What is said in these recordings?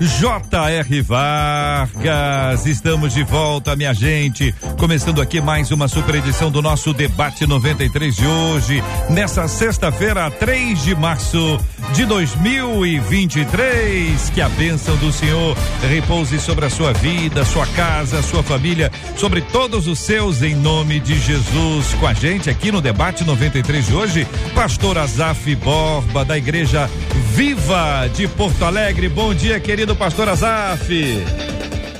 J.R. Vargas. Estamos de volta, minha gente. Começando aqui mais uma super edição do nosso Debate 93 de hoje, nessa sexta-feira, 3 de março de 2023. Que a bênção do Senhor repouse sobre a sua vida, sua casa, sua família, sobre todos os seus, em nome de Jesus. Com a gente aqui no Debate 93 de hoje, Pastor Azaf Borba, da Igreja Viva de Porto Alegre. Bom dia, querido Pastor Azaf.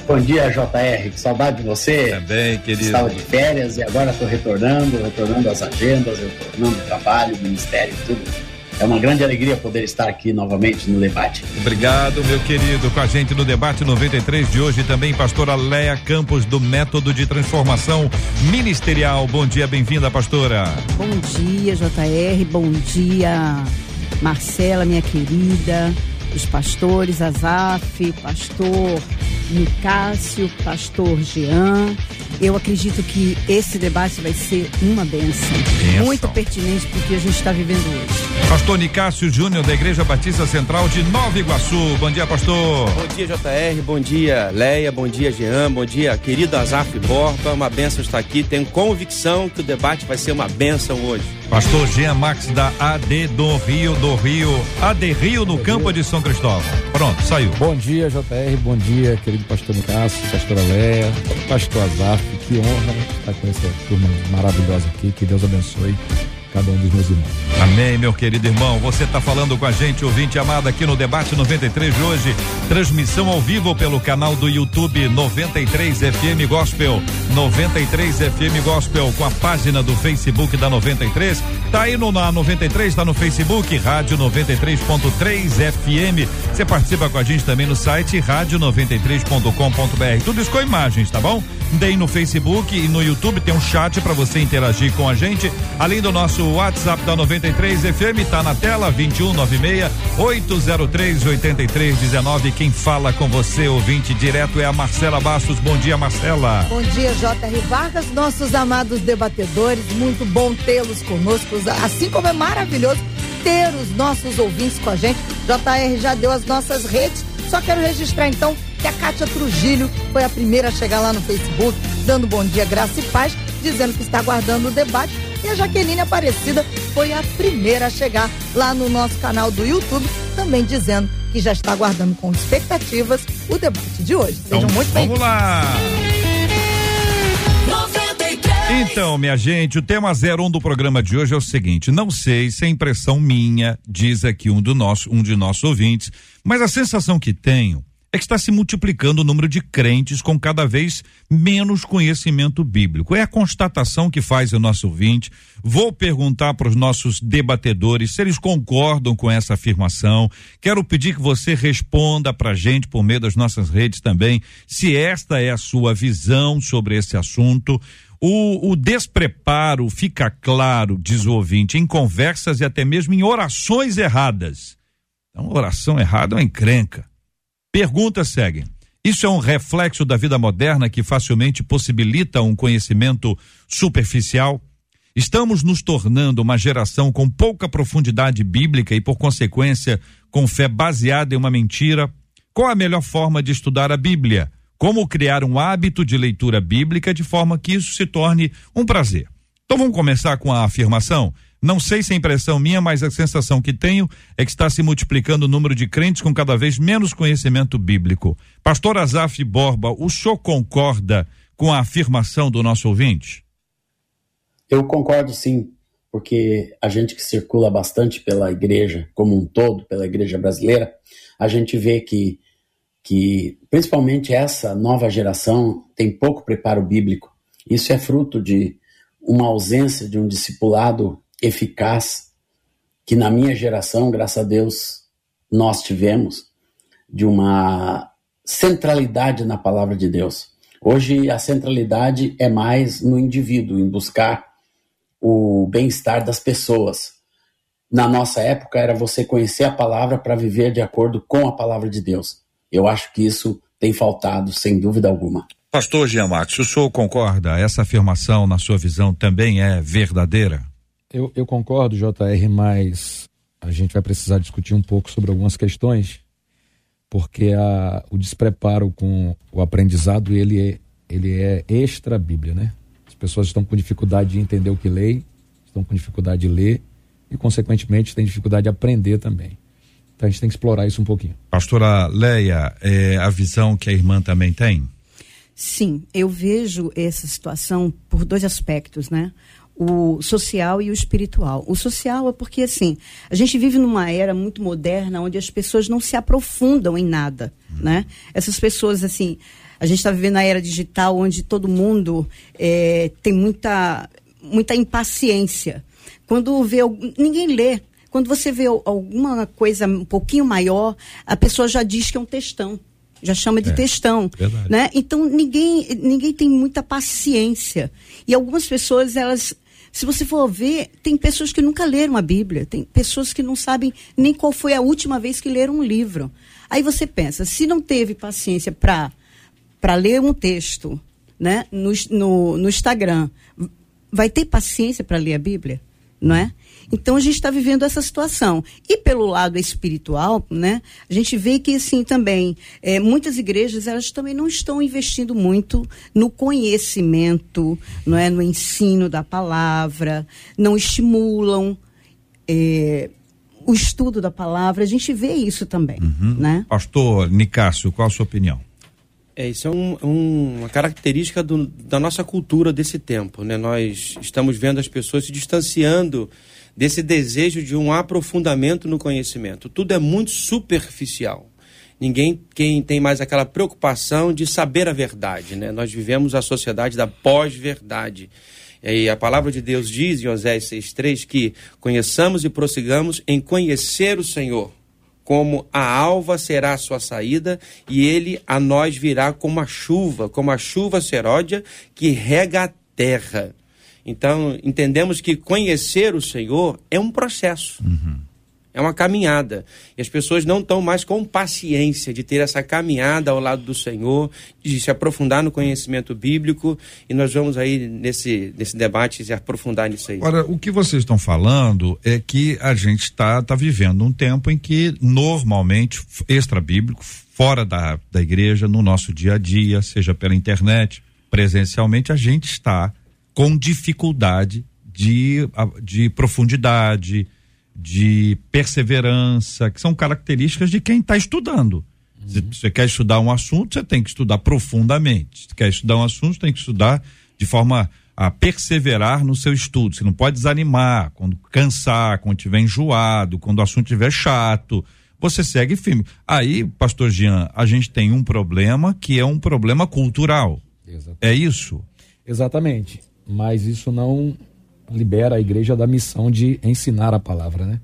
Bom dia, JR. Que saudade de você. Também, querido. Estava de férias e agora estou retornando, retornando às agendas, retornando ao trabalho, ministério, tudo. É uma grande alegria poder estar aqui novamente no debate. Obrigado, meu querido. Com a gente no debate 93 de hoje também, pastora Leia Campos, do Método de Transformação Ministerial. Bom dia, bem-vinda, pastora. Bom dia, JR. Bom dia, Marcela, minha querida. Os pastores, Azaf, pastor Nicásio, pastor Jean. Eu acredito que esse debate vai ser uma benção. Benção. Muito pertinente porque a gente está vivendo hoje. Pastor Nicásio Júnior, da Igreja Batista Central de Nova Iguaçu. Bom dia, pastor. Bom dia, JR. Bom dia, Leia. Bom dia, Jean. Bom dia, querido Azaf Borba. Uma benção estar aqui. Tenho convicção que o debate vai ser uma benção hoje. Pastor Jean Max da AD do Rio, do Rio. AD Rio no campo de São Cristóvão. Pronto, saiu. Bom dia, JR. Bom dia, querido pastor Nicásio, pastora Leia, pastor Azaf. Que honra estar com essa turma maravilhosa aqui. Que Deus abençoe cada um dos meus irmãos. Amém, meu querido irmão. Você está falando com a gente, ouvinte amado, aqui no Debate 93 de hoje. Transmissão ao vivo pelo canal do YouTube 93 FM Gospel. 93 FM Gospel com a página do Facebook da 93. Tá aí no na 93, tá no Facebook, Rádio 93.3 FM. Você participa com a gente também no site rádio93.com.br. Tudo isso com imagens, tá bom? Tem no Facebook e no YouTube tem um chat para você interagir com a gente. Além do nosso WhatsApp da 93 FM, tá na tela 2196 803 8319. Quem fala com você, ouvinte direto, é a Marcela Bastos. Bom dia, Marcela. Bom dia, J.R. Vargas, nossos amados debatedores. Muito bom tê-los conosco, assim como é maravilhoso ter os nossos ouvintes com a gente. JR já deu as nossas redes. Só quero registrar então que a Kátia Trujillo foi a primeira a chegar lá no Facebook, dando bom dia, graça e paz, dizendo que está aguardando o debate. E a Jaqueline Aparecida foi a primeira a chegar lá no nosso canal do YouTube, também dizendo que já está aguardando com expectativas o debate de hoje. Sejam Então, muito Vamos bem-vindos. lá. Então, minha gente, o tema 01 do programa de hoje é o seguinte: não sei se é impressão minha, diz aqui um do nosso, um de nossos ouvintes, mas a sensação que tenho é que está se multiplicando o número de crentes com cada vez menos conhecimento bíblico. É a constatação que faz o nosso ouvinte. Vou perguntar para os nossos debatedores se eles concordam com essa afirmação. Quero pedir que você responda para a gente por meio das nossas redes também, se esta é a sua visão sobre esse assunto. O, o despreparo fica claro, diz o ouvinte, em conversas e até mesmo em orações erradas. Então, oração errada é uma encrenca. Perguntas seguem. Isso é um reflexo da vida moderna que facilmente possibilita um conhecimento superficial? Estamos nos tornando uma geração com pouca profundidade bíblica e, por consequência, com fé baseada em uma mentira? Qual a melhor forma de estudar a Bíblia? Como criar um hábito de leitura bíblica de forma que isso se torne um prazer? Então vamos começar com a afirmação? Não sei se é impressão minha, mas a sensação que tenho é que está se multiplicando o número de crentes com cada vez menos conhecimento bíblico. Pastor Azaf Borba, o senhor concorda com a afirmação do nosso ouvinte? Eu concordo sim, porque a gente que circula bastante pela igreja como um todo, pela igreja brasileira, a gente vê que, que principalmente essa nova geração tem pouco preparo bíblico. Isso é fruto de uma ausência de um discipulado eficaz que na minha geração, graças a Deus, nós tivemos de uma centralidade na palavra de Deus. Hoje a centralidade é mais no indivíduo, em buscar o bem-estar das pessoas. Na nossa época era você conhecer a palavra para viver de acordo com a palavra de Deus. Eu acho que isso tem faltado, sem dúvida alguma. Pastor Jean Max, o senhor concorda? Essa afirmação, na sua visão, também é verdadeira? Eu, eu concordo, JR, mas a gente vai precisar discutir um pouco sobre algumas questões, porque a, o despreparo com o aprendizado ele é, ele é extra Bíblia, né? As pessoas estão com dificuldade de entender o que leem, estão com dificuldade de ler e, consequentemente, têm dificuldade de aprender também. Então a gente tem que explorar isso um pouquinho. Pastora Leia, é a visão que a irmã também tem? Sim, eu vejo essa situação por dois aspectos, né? O social e o espiritual. O social é porque, assim, a gente vive numa era muito moderna onde as pessoas não se aprofundam em nada, hum. né? Essas pessoas, assim, a gente está vivendo na era digital onde todo mundo é, tem muita, muita impaciência. Quando vê, ninguém lê. Quando você vê alguma coisa um pouquinho maior, a pessoa já diz que é um textão já chama de é, textão, verdade. né? Então ninguém ninguém tem muita paciência e algumas pessoas elas se você for ver, tem pessoas que nunca leram a Bíblia, tem pessoas que não sabem nem qual foi a última vez que leram um livro. Aí você pensa, se não teve paciência para para ler um texto, né, no, no, no Instagram, vai ter paciência para ler a Bíblia, não é? Então a gente está vivendo essa situação. E pelo lado espiritual, né, a gente vê que assim também é, muitas igrejas elas também não estão investindo muito no conhecimento, não é, no ensino da palavra, não estimulam é, o estudo da palavra. A gente vê isso também, uhum. né? Pastor Nicásio, qual a sua opinião? É, isso é um, um, uma característica do, da nossa cultura desse tempo. Né? Nós estamos vendo as pessoas se distanciando desse desejo de um aprofundamento no conhecimento. Tudo é muito superficial. Ninguém quem tem mais aquela preocupação de saber a verdade, né? Nós vivemos a sociedade da pós-verdade. E a palavra de Deus diz em Oséias 6,3 que conheçamos e prossigamos em conhecer o Senhor, como a alva será a sua saída, e ele a nós virá como a chuva, como a chuva seródia que rega a terra. Então, entendemos que conhecer o Senhor é um processo. Uhum. É uma caminhada. E as pessoas não estão mais com paciência de ter essa caminhada ao lado do Senhor, de se aprofundar no conhecimento bíblico. E nós vamos aí, nesse, nesse debate, se aprofundar nisso aí. Agora, o que vocês estão falando é que a gente está tá vivendo um tempo em que, normalmente, extra-bíblico, fora da, da igreja, no nosso dia a dia, seja pela internet, presencialmente, a gente está com dificuldade de, de profundidade, de perseverança, que são características de quem está estudando. Uhum. Se você quer estudar um assunto, você tem que estudar profundamente. Se quer estudar um assunto, tem que estudar de forma a perseverar no seu estudo. Você não pode desanimar quando cansar, quando estiver enjoado, quando o assunto estiver chato. Você segue firme. Aí, pastor Jean, a gente tem um problema que é um problema cultural. Exatamente. É isso? Exatamente mas isso não libera a igreja da missão de ensinar a palavra, né?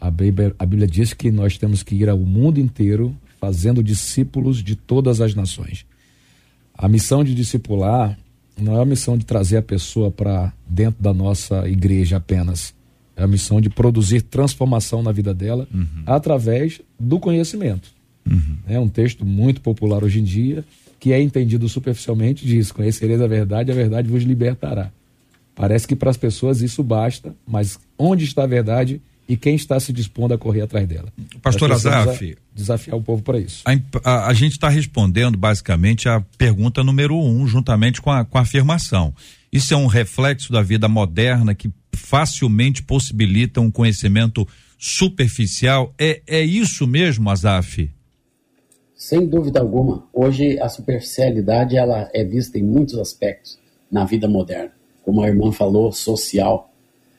A Bíblia, a Bíblia diz que nós temos que ir ao mundo inteiro fazendo discípulos de todas as nações. A missão de discipular não é a missão de trazer a pessoa para dentro da nossa igreja apenas. É a missão de produzir transformação na vida dela uhum. através do conhecimento. Uhum. É um texto muito popular hoje em dia que é entendido superficialmente diz: Conhecereis a verdade, a verdade vos libertará. Parece que para as pessoas isso basta, mas onde está a verdade e quem está se dispondo a correr atrás dela? Pastor Azaf. Desafiar o povo para isso. A, a, a gente está respondendo basicamente a pergunta número um, juntamente com a, com a afirmação. Isso é um reflexo da vida moderna que facilmente possibilita um conhecimento superficial. É, é isso mesmo, Azaf? Sem dúvida alguma, hoje a superficialidade ela é vista em muitos aspectos na vida moderna, como a irmã falou, social.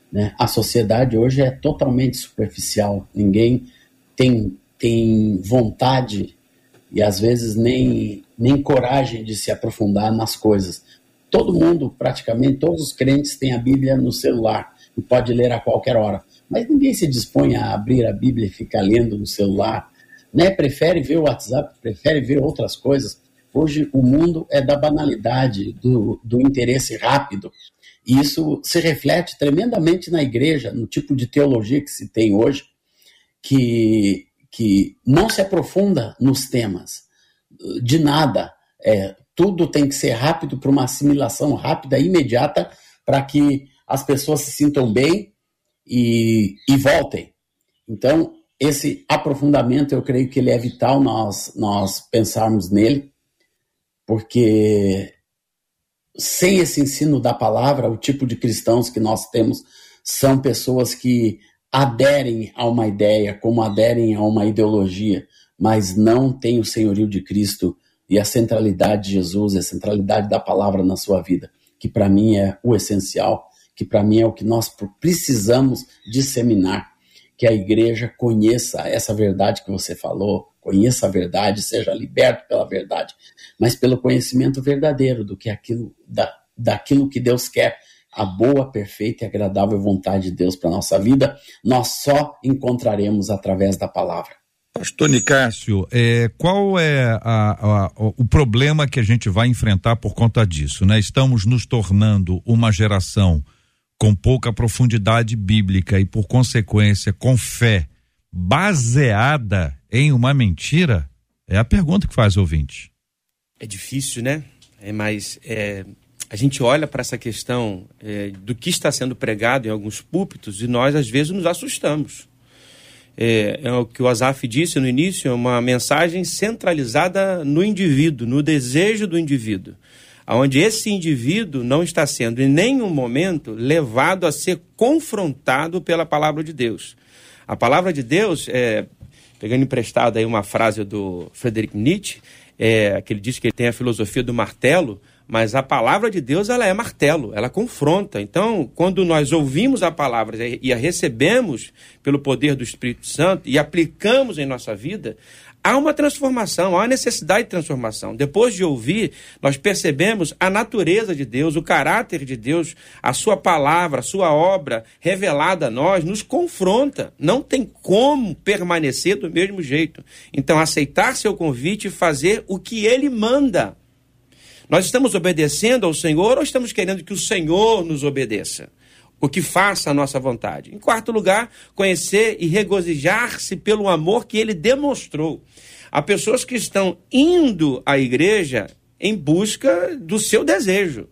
Né? A sociedade hoje é totalmente superficial, ninguém tem, tem vontade e às vezes nem, nem coragem de se aprofundar nas coisas. Todo mundo, praticamente todos os crentes têm a Bíblia no celular e pode ler a qualquer hora, mas ninguém se dispõe a abrir a Bíblia e ficar lendo no celular né? Prefere ver o WhatsApp, prefere ver outras coisas. Hoje o mundo é da banalidade, do, do interesse rápido. E isso se reflete tremendamente na igreja, no tipo de teologia que se tem hoje, que, que não se aprofunda nos temas de nada. É, tudo tem que ser rápido para uma assimilação rápida, imediata, para que as pessoas se sintam bem e, e voltem. Então, esse aprofundamento, eu creio que ele é vital nós, nós pensarmos nele, porque sem esse ensino da palavra, o tipo de cristãos que nós temos são pessoas que aderem a uma ideia, como aderem a uma ideologia, mas não têm o senhorio de Cristo e a centralidade de Jesus, a centralidade da palavra na sua vida, que para mim é o essencial, que para mim é o que nós precisamos disseminar, que a igreja conheça essa verdade que você falou, conheça a verdade, seja liberto pela verdade, mas pelo conhecimento verdadeiro do que aquilo da, daquilo que Deus quer, a boa, perfeita e agradável vontade de Deus para nossa vida, nós só encontraremos através da palavra. Pastor Nicásio, é, qual é a, a, o problema que a gente vai enfrentar por conta disso? Né? Estamos nos tornando uma geração com pouca profundidade bíblica e, por consequência, com fé baseada em uma mentira? É a pergunta que faz o ouvinte. É difícil, né? É, mas é, a gente olha para essa questão é, do que está sendo pregado em alguns púlpitos e nós, às vezes, nos assustamos é, é o que o Azaf disse no início, é uma mensagem centralizada no indivíduo, no desejo do indivíduo, onde esse indivíduo não está sendo em nenhum momento levado a ser confrontado pela palavra de Deus. A palavra de Deus, é, pegando emprestado aí uma frase do Friedrich Nietzsche, é, que ele diz que ele tem a filosofia do martelo, mas a palavra de Deus ela é martelo, ela confronta. Então, quando nós ouvimos a palavra e a recebemos pelo poder do Espírito Santo e aplicamos em nossa vida, há uma transformação, há uma necessidade de transformação. Depois de ouvir, nós percebemos a natureza de Deus, o caráter de Deus, a sua palavra, a sua obra revelada a nós, nos confronta. Não tem como permanecer do mesmo jeito. Então, aceitar seu convite e fazer o que ele manda. Nós estamos obedecendo ao Senhor ou estamos querendo que o Senhor nos obedeça? O que faça a nossa vontade. Em quarto lugar, conhecer e regozijar-se pelo amor que ele demonstrou. Há pessoas que estão indo à igreja em busca do seu desejo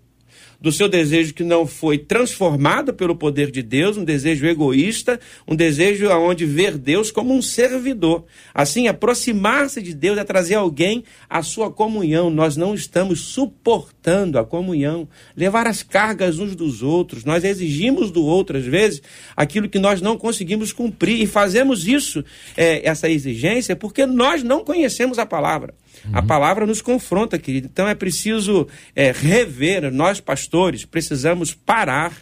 do seu desejo que não foi transformado pelo poder de Deus, um desejo egoísta, um desejo aonde ver Deus como um servidor. Assim, aproximar-se de Deus é trazer alguém à sua comunhão. Nós não estamos suportando a comunhão, levar as cargas uns dos outros. Nós exigimos do outro, às vezes, aquilo que nós não conseguimos cumprir. E fazemos isso, é, essa exigência, porque nós não conhecemos a palavra. Uhum. A palavra nos confronta, querido. Então é preciso é, rever, nós pastores precisamos parar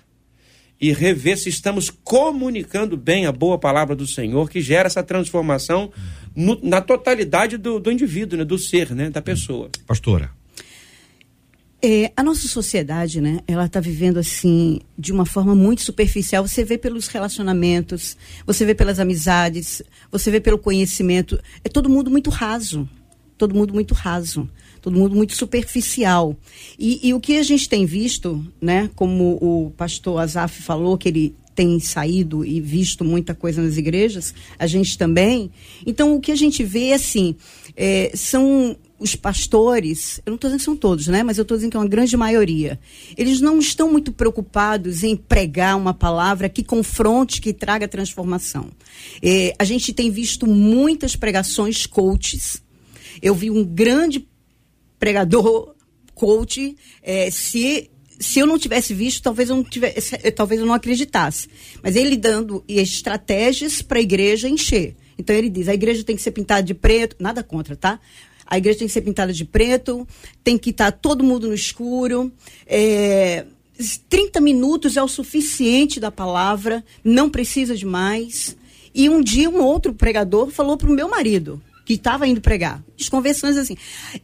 e rever se estamos comunicando bem a boa palavra do Senhor, que gera essa transformação no, na totalidade do, do indivíduo, né, do ser, né, da pessoa. Pastora. É, a nossa sociedade, né, ela está vivendo assim de uma forma muito superficial. Você vê pelos relacionamentos, você vê pelas amizades, você vê pelo conhecimento. É todo mundo muito raso todo mundo muito raso, todo mundo muito superficial. E, e, o que a gente tem visto, né, como o pastor Azaf falou, que ele tem saído e visto muita coisa nas igrejas, a gente também. Então, o que a gente vê, assim, é, são os pastores, eu não estou dizendo que são todos, né? Mas eu estou dizendo que é uma grande maioria. Eles não estão muito preocupados em pregar uma palavra que confronte, que traga transformação. É, a gente tem visto muitas pregações coaches, eu vi um grande pregador, coach, é, se se eu não tivesse visto, talvez eu não tivesse, talvez eu não acreditasse. Mas ele dando estratégias para a igreja encher. Então ele diz: a igreja tem que ser pintada de preto, nada contra, tá? A igreja tem que ser pintada de preto, tem que estar tá todo mundo no escuro. É, 30 minutos é o suficiente da palavra, não precisa de mais. E um dia um outro pregador falou para o meu marido: que estava indo pregar. As conversões assim.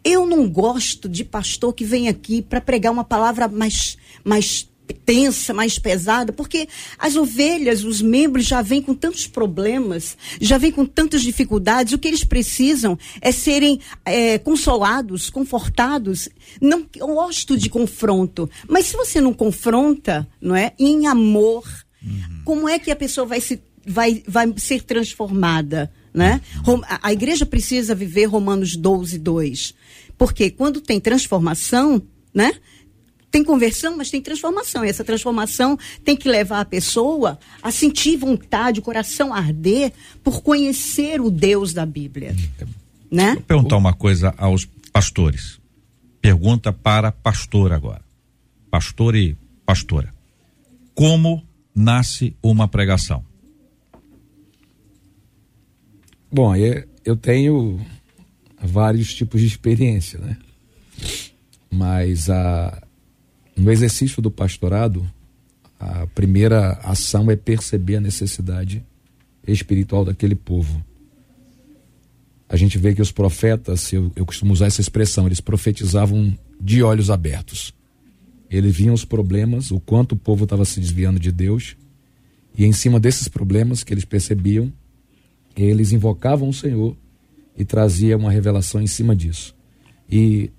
Eu não gosto de pastor que vem aqui para pregar uma palavra mais, mais tensa, mais pesada, porque as ovelhas, os membros já vêm com tantos problemas, já vêm com tantas dificuldades. O que eles precisam é serem é, consolados, confortados. Não gosto de confronto, mas se você não confronta, não é, em amor, uhum. como é que a pessoa vai se vai, vai ser transformada, né? A, igreja precisa viver Romanos 12, 2. Porque quando tem transformação, né? tem conversão, mas tem transformação. E essa transformação tem que levar a pessoa a sentir vontade, o coração arder por conhecer o Deus da Bíblia. Né? Vou perguntar uma coisa aos pastores. Pergunta para pastor agora. Pastor e pastora. Como nasce uma pregação? Bom, eu tenho vários tipos de experiência, né? Mas a, no exercício do pastorado, a primeira ação é perceber a necessidade espiritual daquele povo. A gente vê que os profetas, eu, eu costumo usar essa expressão, eles profetizavam de olhos abertos. Eles viam os problemas, o quanto o povo estava se desviando de Deus, e em cima desses problemas que eles percebiam, eles invocavam o Senhor e traziam uma revelação em cima disso. E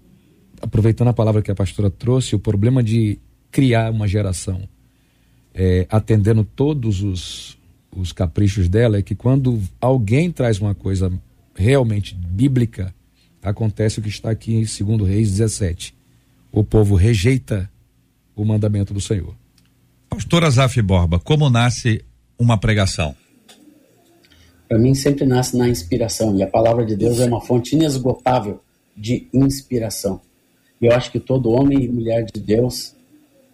aproveitando a palavra que a pastora trouxe, o problema de criar uma geração é, atendendo todos os, os caprichos dela é que quando alguém traz uma coisa realmente bíblica, acontece o que está aqui em 2 Reis 17. O povo rejeita o mandamento do Senhor. Pastor Azaf Borba, como nasce uma pregação? Para mim sempre nasce na inspiração e a palavra de Deus é uma fonte inesgotável de inspiração. Eu acho que todo homem e mulher de Deus,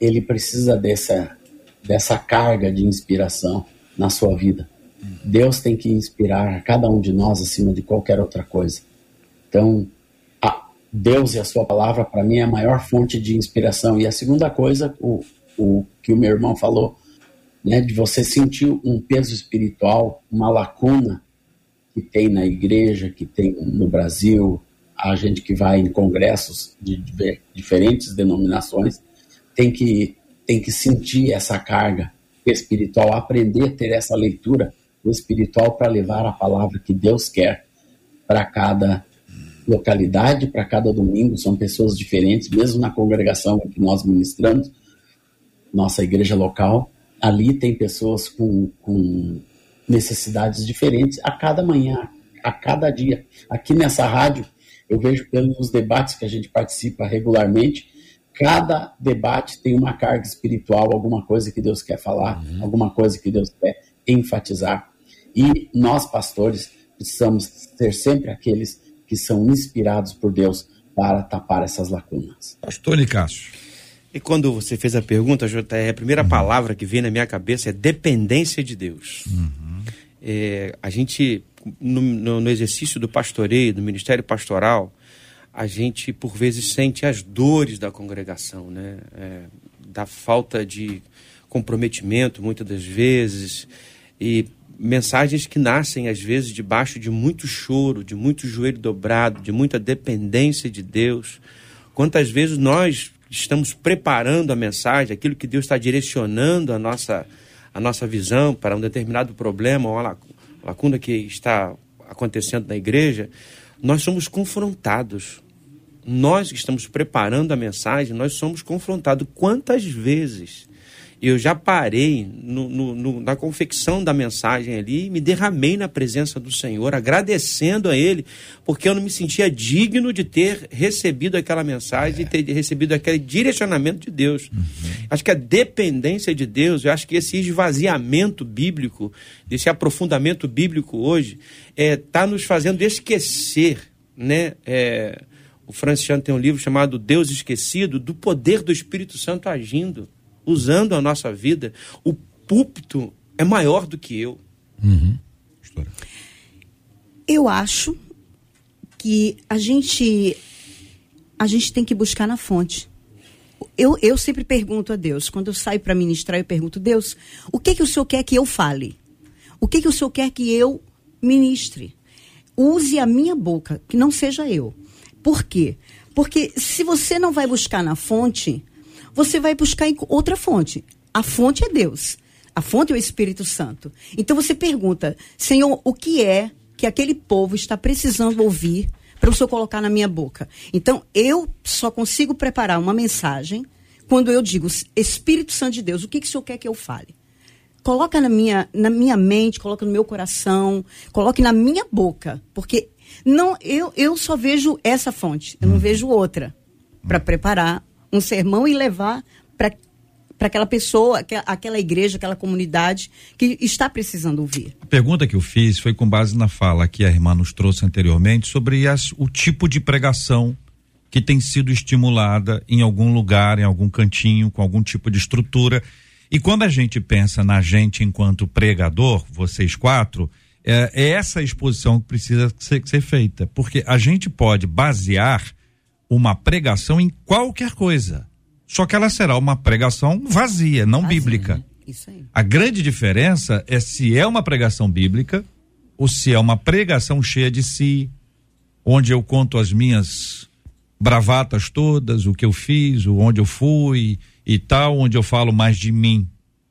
ele precisa dessa, dessa carga de inspiração na sua vida. Deus tem que inspirar cada um de nós acima de qualquer outra coisa. Então, Deus e a sua palavra, para mim, é a maior fonte de inspiração. E a segunda coisa, o, o que o meu irmão falou, né, de você sentir um peso espiritual, uma lacuna que tem na igreja, que tem no Brasil, a gente que vai em congressos de, diferentes denominações tem que, tem que sentir essa carga espiritual, aprender a ter essa leitura espiritual para levar a palavra que Deus quer para cada localidade, para cada domingo. São pessoas diferentes, mesmo na congregação que nós ministramos, nossa igreja local, ali tem pessoas com, com necessidades diferentes a cada manhã, a cada dia. Aqui nessa rádio, eu vejo pelos debates que a gente participa regularmente, cada debate tem uma carga espiritual, alguma coisa que Deus quer falar, uhum. alguma coisa que Deus quer enfatizar. E nós, pastores, precisamos ser sempre aqueles que são inspirados por Deus para tapar essas lacunas. Pastor Nicásio. E quando você fez a pergunta, JR, a primeira uhum. palavra que vem na minha cabeça é dependência de Deus. Uhum. É, a gente no, no, no exercício do pastoreio, do ministério pastoral, a gente por vezes sente as dores da congregação, né? É, da falta de comprometimento, muitas das vezes, e mensagens que nascem às vezes debaixo de muito choro, de muito joelho dobrado, de muita dependência de Deus. Quantas vezes nós estamos preparando a mensagem, aquilo que Deus está direcionando a nossa, a nossa visão para um determinado problema ou lacuna que está acontecendo na igreja, nós somos confrontados. Nós que estamos preparando a mensagem, nós somos confrontados. Quantas vezes eu já parei no, no, no, na confecção da mensagem ali, me derramei na presença do Senhor, agradecendo a Ele, porque eu não me sentia digno de ter recebido aquela mensagem, é. ter recebido aquele direcionamento de Deus. Uhum. Acho que a dependência de Deus, eu acho que esse esvaziamento bíblico, esse aprofundamento bíblico hoje, está é, tá nos fazendo esquecer, né? É, o Franciano tem um livro chamado Deus Esquecido, do poder do Espírito Santo agindo usando a nossa vida, o púlpito é maior do que eu. Uhum. Eu acho que a gente a gente tem que buscar na fonte. Eu, eu sempre pergunto a Deus, quando eu saio para ministrar, eu pergunto, Deus, o que que o Senhor quer que eu fale? O que que o Senhor quer que eu ministre? Use a minha boca, que não seja eu. Por quê? Porque se você não vai buscar na fonte, você vai buscar outra fonte. A fonte é Deus. A fonte é o Espírito Santo. Então você pergunta, Senhor, o que é que aquele povo está precisando ouvir para o Senhor colocar na minha boca? Então eu só consigo preparar uma mensagem quando eu digo, Espírito Santo de Deus, o que, que o Senhor quer que eu fale? Coloca na minha, na minha mente, coloca no meu coração, coloque na minha boca, porque não eu, eu só vejo essa fonte, eu não vejo outra para preparar um sermão e levar para para aquela pessoa, aquela igreja, aquela comunidade que está precisando ouvir. A pergunta que eu fiz foi com base na fala que a irmã nos trouxe anteriormente sobre as, o tipo de pregação que tem sido estimulada em algum lugar, em algum cantinho, com algum tipo de estrutura. E quando a gente pensa na gente enquanto pregador, vocês quatro, é, é essa exposição que precisa ser, ser feita. Porque a gente pode basear uma pregação em qualquer coisa só que ela será uma pregação vazia, não vazia, bíblica. Né? Isso aí. A grande diferença é se é uma pregação bíblica ou se é uma pregação cheia de si, onde eu conto as minhas bravatas todas, o que eu fiz, onde eu fui e tal, onde eu falo mais de mim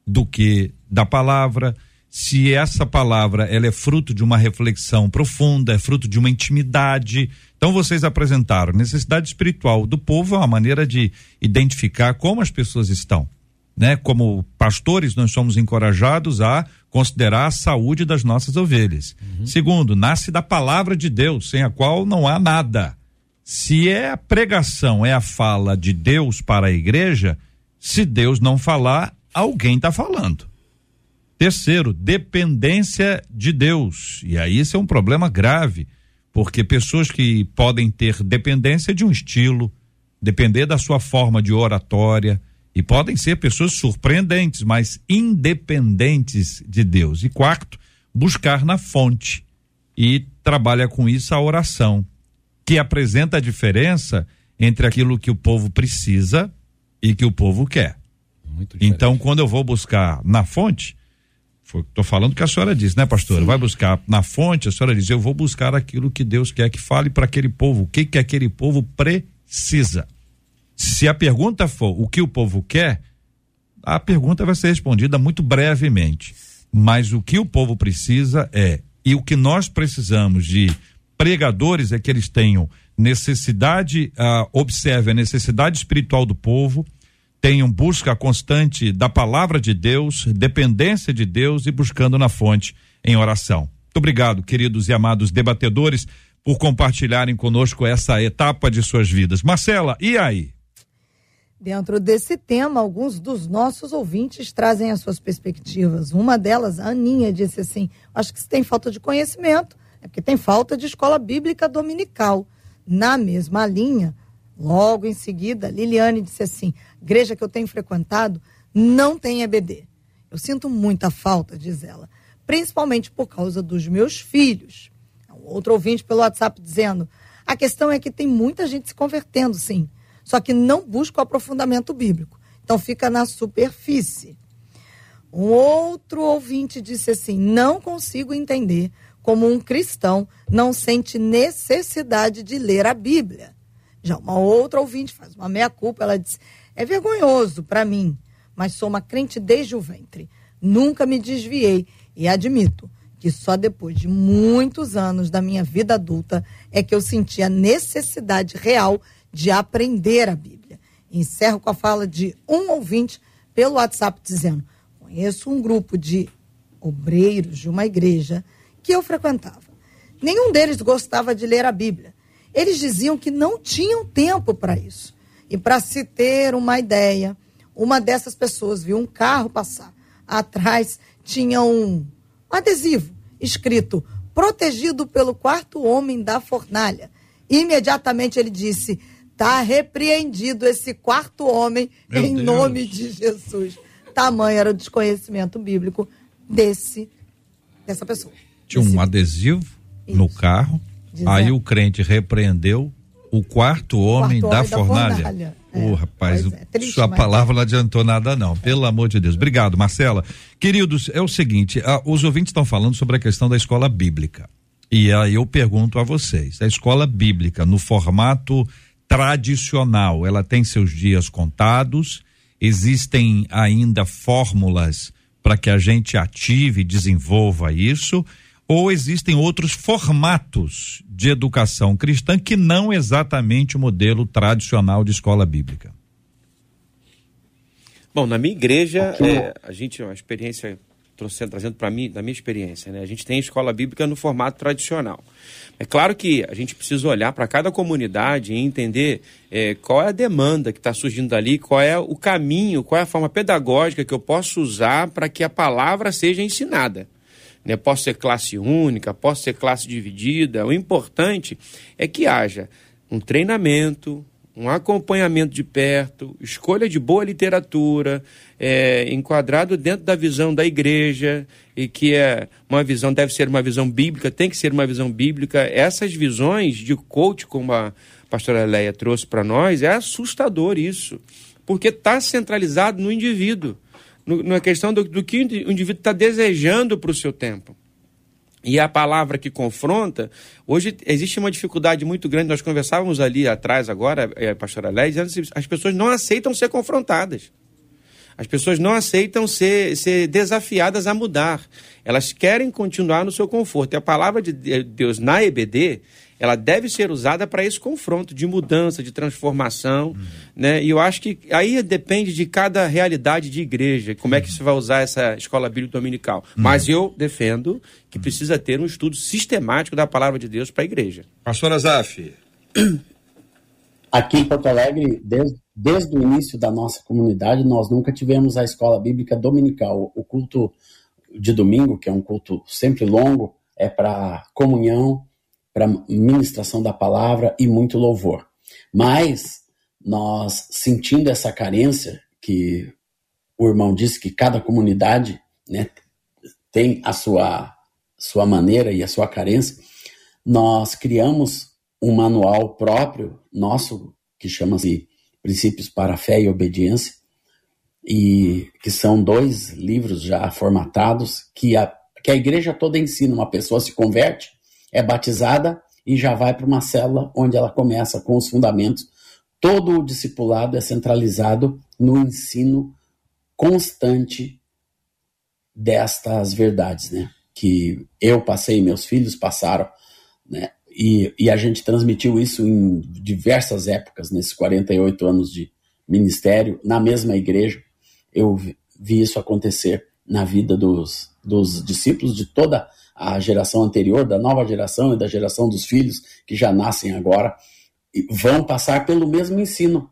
do que da palavra. Se essa palavra ela é fruto de uma reflexão profunda, é fruto de uma intimidade, então vocês apresentaram necessidade espiritual do povo, é uma maneira de identificar como as pessoas estão. Né? Como pastores, nós somos encorajados a considerar a saúde das nossas ovelhas. Uhum. Segundo, nasce da palavra de Deus, sem a qual não há nada. Se é a pregação, é a fala de Deus para a igreja, se Deus não falar, alguém está falando. Terceiro, dependência de Deus. E aí isso é um problema grave porque pessoas que podem ter dependência de um estilo, depender da sua forma de oratória, e podem ser pessoas surpreendentes, mas independentes de Deus. E quarto, buscar na fonte. E trabalha com isso a oração, que apresenta a diferença entre aquilo que o povo precisa e que o povo quer. Então, quando eu vou buscar na fonte, Estou falando que a senhora disse, né, pastora? Sim. Vai buscar na fonte, a senhora diz: eu vou buscar aquilo que Deus quer que fale para aquele povo. O que que aquele povo precisa? Se a pergunta for o que o povo quer, a pergunta vai ser respondida muito brevemente. Mas o que o povo precisa é, e o que nós precisamos de pregadores é que eles tenham necessidade, uh, observe a necessidade espiritual do povo tenham busca constante da palavra de Deus, dependência de Deus e buscando na fonte em oração. Muito obrigado, queridos e amados debatedores, por compartilharem conosco essa etapa de suas vidas. Marcela, e aí? Dentro desse tema, alguns dos nossos ouvintes trazem as suas perspectivas. Uma delas, a Aninha, disse assim: Acho que se tem falta de conhecimento, é porque tem falta de escola bíblica dominical. Na mesma linha, logo em seguida, Liliane disse assim: igreja que eu tenho frequentado não tem EBD. Eu sinto muita falta, diz ela, principalmente por causa dos meus filhos. Outro ouvinte pelo WhatsApp dizendo: a questão é que tem muita gente se convertendo, sim, só que não busca o aprofundamento bíblico. Então fica na superfície. Um outro ouvinte disse assim: não consigo entender como um cristão não sente necessidade de ler a Bíblia. Já uma outra ouvinte faz uma meia-culpa, ela diz: é vergonhoso para mim, mas sou uma crente desde o ventre. Nunca me desviei e admito que só depois de muitos anos da minha vida adulta é que eu senti a necessidade real de aprender a Bíblia. Encerro com a fala de um ouvinte pelo WhatsApp dizendo: Conheço um grupo de obreiros de uma igreja que eu frequentava. Nenhum deles gostava de ler a Bíblia. Eles diziam que não tinham tempo para isso. E para se ter uma ideia, uma dessas pessoas viu um carro passar. Atrás tinha um adesivo escrito: protegido pelo quarto homem da fornalha. Imediatamente ele disse: está repreendido esse quarto homem Meu em Deus. nome de Jesus. Tamanho era o desconhecimento bíblico desse dessa pessoa. Tinha um adesivo Isso. no carro. Dizendo. Aí o crente repreendeu o quarto homem, quarto da, homem fornalha. da fornalha. Ô, oh, rapaz, é, triste, sua palavra não adiantou nada, não. Pelo amor de Deus. Obrigado, Marcela. Queridos, é o seguinte: ah, os ouvintes estão falando sobre a questão da escola bíblica. E aí eu pergunto a vocês: a escola bíblica, no formato tradicional, ela tem seus dias contados, existem ainda fórmulas para que a gente ative e desenvolva isso? Ou existem outros formatos de educação cristã que não exatamente o modelo tradicional de escola bíblica? Bom, na minha igreja, é, a gente, uma experiência, trouxe, trazendo para mim, da minha experiência, né? A gente tem escola bíblica no formato tradicional. É claro que a gente precisa olhar para cada comunidade e entender é, qual é a demanda que está surgindo dali, qual é o caminho, qual é a forma pedagógica que eu posso usar para que a palavra seja ensinada. Né? Posso ser classe única, posso ser classe dividida. O importante é que haja um treinamento, um acompanhamento de perto, escolha de boa literatura, é, enquadrado dentro da visão da igreja, e que é uma visão, deve ser uma visão bíblica, tem que ser uma visão bíblica. Essas visões de coach, como a pastora Leia trouxe para nós, é assustador isso, porque está centralizado no indivíduo, na questão do, do que o indivíduo está desejando para o seu tempo. E a palavra que confronta, hoje existe uma dificuldade muito grande. Nós conversávamos ali atrás, agora, é, pastora que as pessoas não aceitam ser confrontadas. As pessoas não aceitam ser, ser desafiadas a mudar. Elas querem continuar no seu conforto. E a palavra de Deus na EBD, ela deve ser usada para esse confronto de mudança, de transformação, uhum. né? E eu acho que aí depende de cada realidade de igreja, como é que você vai usar essa escola bíblica dominical. Uhum. Mas eu defendo que precisa ter um estudo sistemático da palavra de Deus para a igreja. Pastor Azaf. Aqui em Porto Alegre, desde, desde o início da nossa comunidade, nós nunca tivemos a escola bíblica dominical. O culto de domingo, que é um culto sempre longo, é para comunhão, para ministração da palavra e muito louvor. Mas nós sentindo essa carência que o irmão disse que cada comunidade né, tem a sua sua maneira e a sua carência, nós criamos um manual próprio nosso que chama-se Princípios para a Fé e Obediência e que são dois livros já formatados que a, que a igreja toda ensina. Uma pessoa se converte é batizada e já vai para uma célula onde ela começa com os fundamentos. Todo o discipulado é centralizado no ensino constante destas verdades, né? Que eu passei, meus filhos passaram, né? E, e a gente transmitiu isso em diversas épocas, nesses 48 anos de ministério, na mesma igreja. Eu vi isso acontecer na vida dos, dos discípulos de toda a geração anterior, da nova geração e da geração dos filhos que já nascem agora, vão passar pelo mesmo ensino.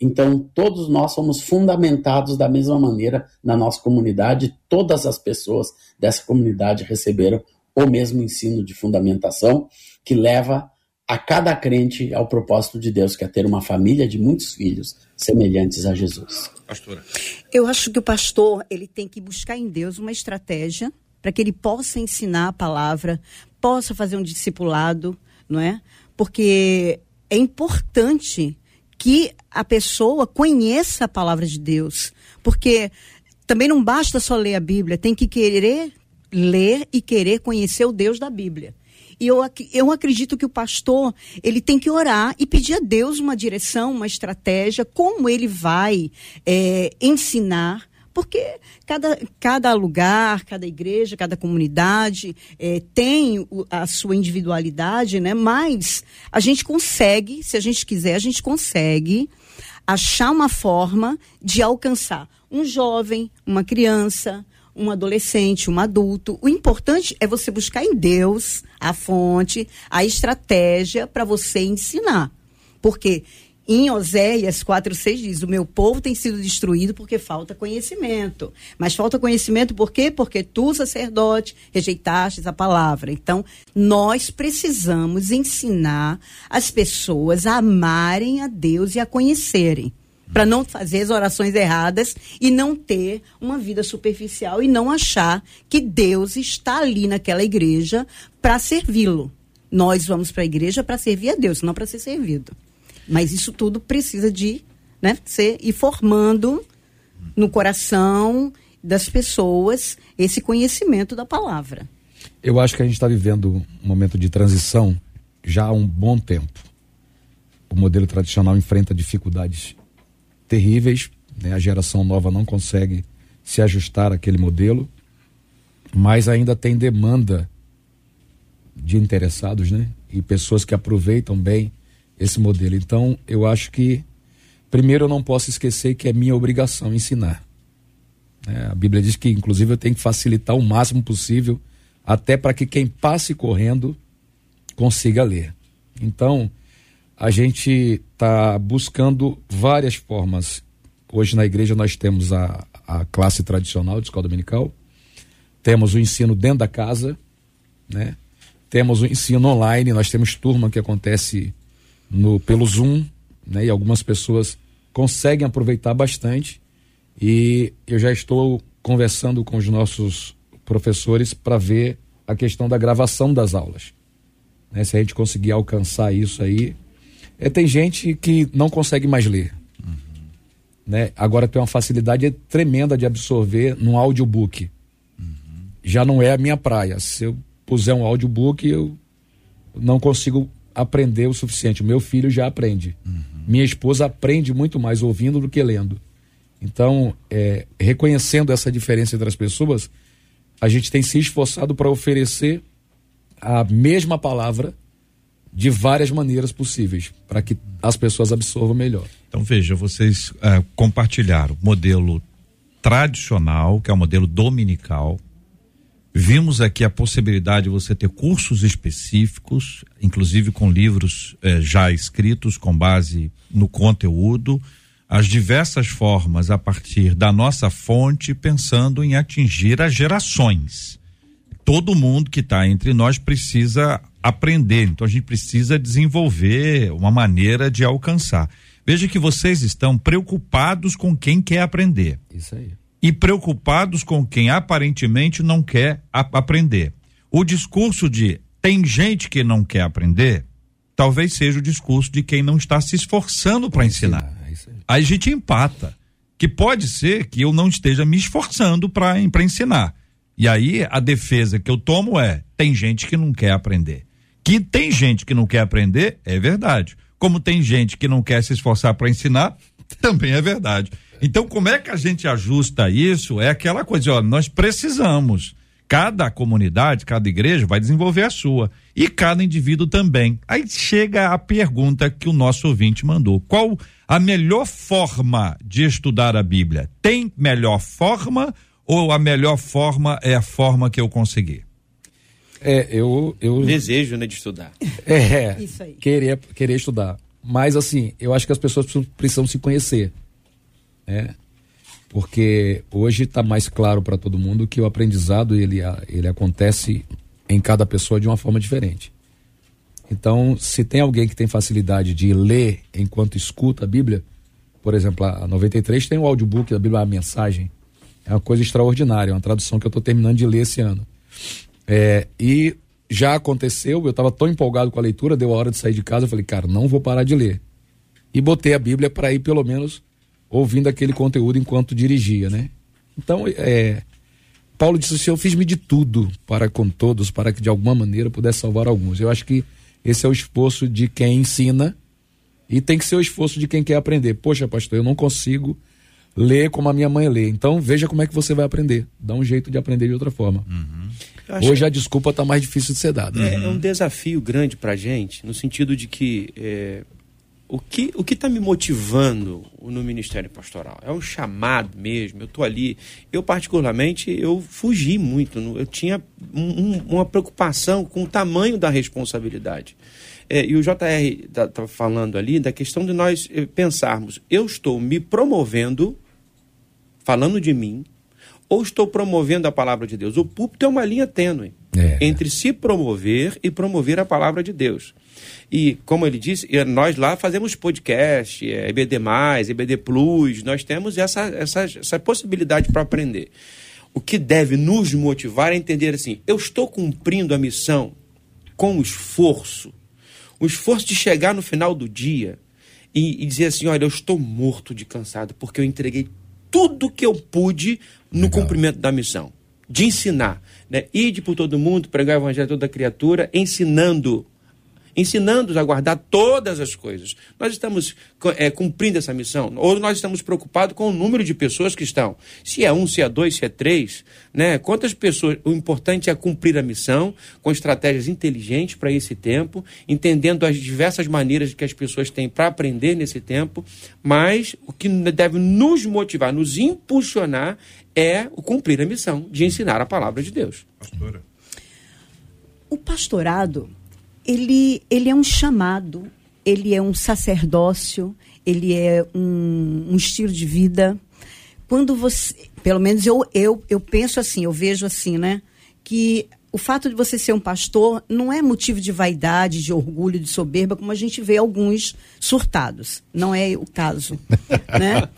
Então, todos nós somos fundamentados da mesma maneira na nossa comunidade, todas as pessoas dessa comunidade receberam o mesmo ensino de fundamentação que leva a cada crente ao propósito de Deus, que é ter uma família de muitos filhos semelhantes a Jesus. Pastora. Eu acho que o pastor ele tem que buscar em Deus uma estratégia para que ele possa ensinar a palavra, possa fazer um discipulado, não é? Porque é importante que a pessoa conheça a palavra de Deus, porque também não basta só ler a Bíblia, tem que querer ler e querer conhecer o Deus da Bíblia. E eu, eu acredito que o pastor, ele tem que orar e pedir a Deus uma direção, uma estratégia, como ele vai é, ensinar porque cada, cada lugar, cada igreja, cada comunidade é, tem a sua individualidade, né? Mas a gente consegue, se a gente quiser, a gente consegue achar uma forma de alcançar um jovem, uma criança, um adolescente, um adulto. O importante é você buscar em Deus a fonte, a estratégia para você ensinar. Porque em Oséias 4,6 diz: O meu povo tem sido destruído porque falta conhecimento. Mas falta conhecimento por quê? Porque tu, sacerdote, rejeitaste a palavra. Então, nós precisamos ensinar as pessoas a amarem a Deus e a conhecerem. Para não fazer as orações erradas e não ter uma vida superficial e não achar que Deus está ali naquela igreja para servi-lo. Nós vamos para a igreja para servir a Deus, não para ser servido. Mas isso tudo precisa de né, ser e formando no coração das pessoas esse conhecimento da palavra. Eu acho que a gente está vivendo um momento de transição já há um bom tempo. O modelo tradicional enfrenta dificuldades terríveis né? a geração nova não consegue se ajustar àquele modelo, mas ainda tem demanda de interessados, né? E pessoas que aproveitam bem esse modelo. Então, eu acho que, primeiro, eu não posso esquecer que é minha obrigação ensinar. É, a Bíblia diz que, inclusive, eu tenho que facilitar o máximo possível, até para que quem passe correndo consiga ler. Então, a gente está buscando várias formas. Hoje na igreja nós temos a, a classe tradicional de escola dominical, temos o ensino dentro da casa, né? Temos o ensino online, nós temos turma que acontece no, pelo Zoom, né? E algumas pessoas conseguem aproveitar bastante. E eu já estou conversando com os nossos professores para ver a questão da gravação das aulas. Né? Se a gente conseguir alcançar isso aí. É, tem gente que não consegue mais ler. Uhum. Né? Agora tem uma facilidade tremenda de absorver num audiobook. Uhum. Já não é a minha praia. Se eu puser um audiobook, eu não consigo aprender o suficiente. Meu filho já aprende. Uhum. Minha esposa aprende muito mais ouvindo do que lendo. Então, é, reconhecendo essa diferença entre as pessoas, a gente tem se esforçado para oferecer a mesma palavra de várias maneiras possíveis, para que as pessoas absorvam melhor. Então, veja, vocês é, compartilharam o modelo tradicional, que é o modelo dominical, Vimos aqui a possibilidade de você ter cursos específicos, inclusive com livros eh, já escritos com base no conteúdo, as diversas formas a partir da nossa fonte, pensando em atingir as gerações. Todo mundo que está entre nós precisa aprender, então a gente precisa desenvolver uma maneira de alcançar. Veja que vocês estão preocupados com quem quer aprender. Isso aí e preocupados com quem aparentemente não quer aprender. O discurso de tem gente que não quer aprender, talvez seja o discurso de quem não está se esforçando para ensinar. É aí. aí a gente empata. Que pode ser que eu não esteja me esforçando para ensinar. E aí a defesa que eu tomo é: tem gente que não quer aprender. Que tem gente que não quer aprender, é verdade. Como tem gente que não quer se esforçar para ensinar, também é verdade. Então, como é que a gente ajusta isso? É aquela coisa, ó, nós precisamos. Cada comunidade, cada igreja vai desenvolver a sua. E cada indivíduo também. Aí chega a pergunta que o nosso ouvinte mandou: qual a melhor forma de estudar a Bíblia? Tem melhor forma ou a melhor forma é a forma que eu consegui? É, eu. eu... Desejo, né, de estudar. É, Isso aí. Querer, querer estudar. Mas, assim, eu acho que as pessoas precisam, precisam se conhecer né? Porque hoje está mais claro para todo mundo que o aprendizado ele, ele acontece em cada pessoa de uma forma diferente. Então, se tem alguém que tem facilidade de ler enquanto escuta a Bíblia, por exemplo, a 93 tem o audiobook da Bíblia, a mensagem. É uma coisa extraordinária, é uma tradução que eu estou terminando de ler esse ano. É, e já aconteceu, eu estava tão empolgado com a leitura, deu a hora de sair de casa, eu falei, cara, não vou parar de ler. E botei a Bíblia para ir pelo menos ouvindo aquele conteúdo enquanto dirigia, né? Então, é, Paulo disse assim: Eu fiz-me de tudo para com todos, para que de alguma maneira pudesse salvar alguns. Eu acho que esse é o esforço de quem ensina e tem que ser o esforço de quem quer aprender. Poxa, pastor, eu não consigo ler como a minha mãe lê. Então, veja como é que você vai aprender. Dá um jeito de aprender de outra forma. Uhum. Hoje a desculpa está mais difícil de ser dada. É, é um desafio grande para gente, no sentido de que é, o que o que está me motivando no ministério pastoral? É um chamado mesmo eu estou ali. Eu particularmente eu fugi muito eu tinha um, uma preocupação com o tamanho da responsabilidade. É, e o JR estava tá falando ali da questão de nós eh, pensarmos eu estou me promovendo falando de mim ou estou promovendo a palavra de Deus? O púlpito é uma linha tênue é. entre se promover e promover a palavra de Deus e, como ele disse, nós lá fazemos podcast, é, EBD, EBD Plus, nós temos essa, essa, essa possibilidade para aprender. O que deve nos motivar é entender assim: eu estou cumprindo a missão com esforço, o esforço de chegar no final do dia e, e dizer assim: olha, eu estou morto de cansado, porque eu entreguei tudo que eu pude no Legal. cumprimento da missão de ensinar, né? Ide por todo mundo, pregar o evangelho a toda criatura, ensinando ensinando-os a guardar todas as coisas. Nós estamos é, cumprindo essa missão? Ou nós estamos preocupados com o número de pessoas que estão? Se é um, se é dois, se é três, né? Quantas pessoas? O importante é cumprir a missão com estratégias inteligentes para esse tempo, entendendo as diversas maneiras que as pessoas têm para aprender nesse tempo, mas o que deve nos motivar, nos impulsionar é o cumprir a missão de ensinar a palavra de Deus. Pastora. O pastorado ele, ele é um chamado, ele é um sacerdócio, ele é um, um estilo de vida. Quando você, pelo menos eu, eu, eu penso assim, eu vejo assim, né? Que o fato de você ser um pastor não é motivo de vaidade, de orgulho, de soberba, como a gente vê alguns surtados. Não é o caso. né?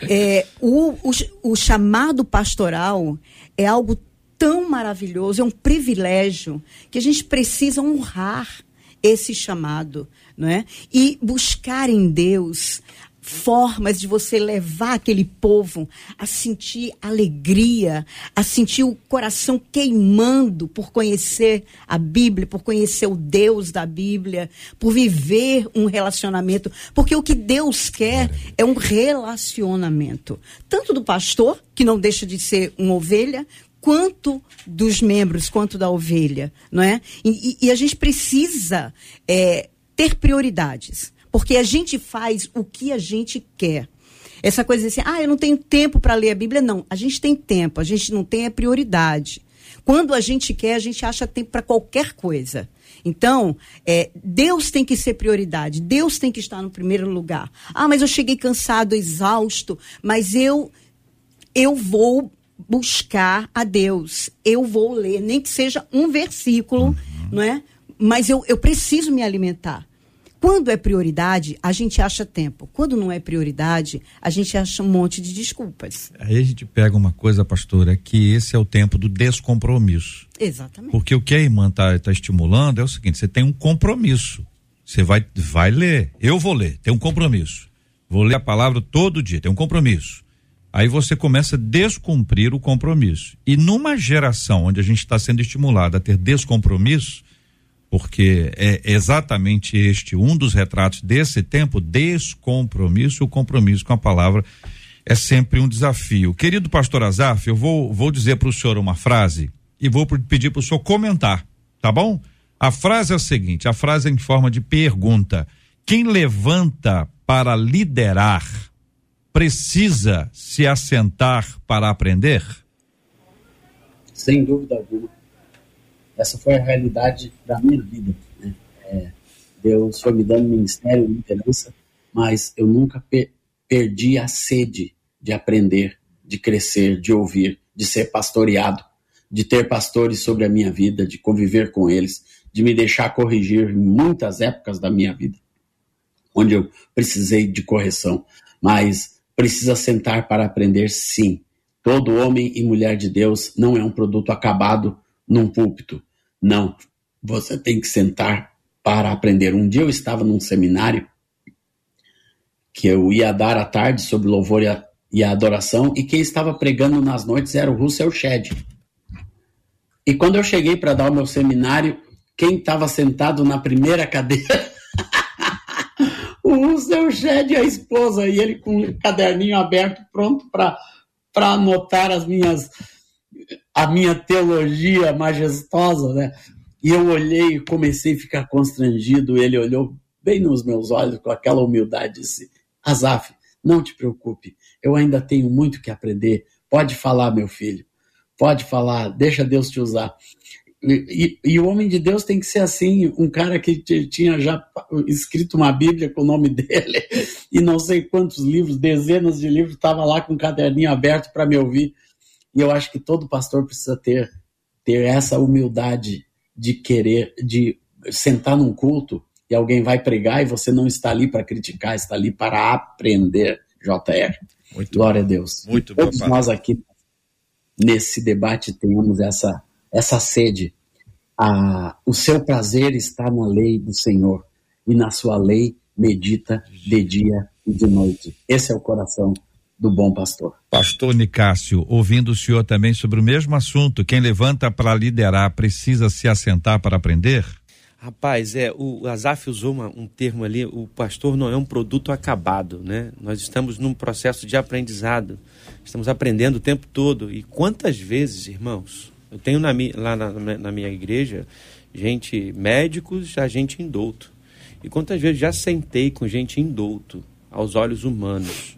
É, o, o, o chamado pastoral é algo tão maravilhoso, é um privilégio que a gente precisa honrar esse chamado, não é? E buscar em Deus formas de você levar aquele povo a sentir alegria, a sentir o coração queimando por conhecer a Bíblia, por conhecer o Deus da Bíblia, por viver um relacionamento, porque o que Deus quer é um relacionamento, tanto do pastor, que não deixa de ser uma ovelha, quanto dos membros, quanto da ovelha, não é? E, e a gente precisa é, ter prioridades, porque a gente faz o que a gente quer. Essa coisa assim, ah, eu não tenho tempo para ler a Bíblia. Não, a gente tem tempo, a gente não tem a prioridade. Quando a gente quer, a gente acha tempo para qualquer coisa. Então, é, Deus tem que ser prioridade, Deus tem que estar no primeiro lugar. Ah, mas eu cheguei cansado, exausto, mas eu eu vou buscar a Deus. Eu vou ler, nem que seja um versículo, uhum. não é? Mas eu, eu preciso me alimentar. Quando é prioridade, a gente acha tempo. Quando não é prioridade, a gente acha um monte de desculpas. Aí a gente pega uma coisa, pastora, que esse é o tempo do descompromisso. Exatamente. Porque o que a irmã está tá estimulando é o seguinte: você tem um compromisso. Você vai, vai ler. Eu vou ler, tem um compromisso. Vou ler a palavra todo dia, tem um compromisso. Aí você começa a descumprir o compromisso. E numa geração onde a gente está sendo estimulado a ter descompromisso, porque é exatamente este um dos retratos desse tempo, descompromisso, o compromisso com a palavra é sempre um desafio. Querido pastor Azaf, eu vou, vou dizer para o senhor uma frase e vou pedir para o senhor comentar, tá bom? A frase é a seguinte: a frase é em forma de pergunta. Quem levanta para liderar precisa se assentar para aprender? Sem dúvida alguma. Essa foi a realidade da minha vida. Né? É, Deus foi me dando ministério, liderança, mas eu nunca per perdi a sede de aprender, de crescer, de ouvir, de ser pastoreado, de ter pastores sobre a minha vida, de conviver com eles, de me deixar corrigir em muitas épocas da minha vida, onde eu precisei de correção. Mas precisa sentar para aprender, sim. Todo homem e mulher de Deus não é um produto acabado num púlpito. Não. Você tem que sentar para aprender. Um dia eu estava num seminário que eu ia dar à tarde sobre louvor e a, e a adoração, e quem estava pregando nas noites era o Russell Shedd. E quando eu cheguei para dar o meu seminário, quem estava sentado na primeira cadeira Shed e a esposa, e ele com o caderninho aberto, pronto para anotar as minhas, a minha teologia majestosa, né? E eu olhei e comecei a ficar constrangido. Ele olhou bem nos meus olhos com aquela humildade e disse: Azaf, não te preocupe, eu ainda tenho muito que aprender. Pode falar, meu filho, pode falar, deixa Deus te usar. E, e, o homem de Deus tem que ser assim, um cara que tinha já escrito uma Bíblia com o nome dele e não sei quantos livros, dezenas de livros, estava lá com um caderninho aberto para me ouvir. E eu acho que todo pastor precisa ter, ter essa humildade de querer, de sentar num culto e alguém vai pregar e você não está ali para criticar, está ali para aprender, JR. Muito Glória bom. a Deus. Muito Todos bom, nós aqui nesse debate tenhamos essa essa sede. Ah, o seu prazer está na lei do Senhor e na sua lei medita de dia e de noite. Esse é o coração do bom pastor. Pastor Nicásio, ouvindo o senhor também sobre o mesmo assunto, quem levanta para liderar precisa se assentar para aprender? Rapaz, é, o Azaf usou uma, um termo ali, o pastor não é um produto acabado, né? Nós estamos num processo de aprendizado, estamos aprendendo o tempo todo. E quantas vezes, irmãos, eu tenho na, lá na, na minha igreja gente, médicos, já gente indouto. E quantas vezes já sentei com gente indouto, aos olhos humanos,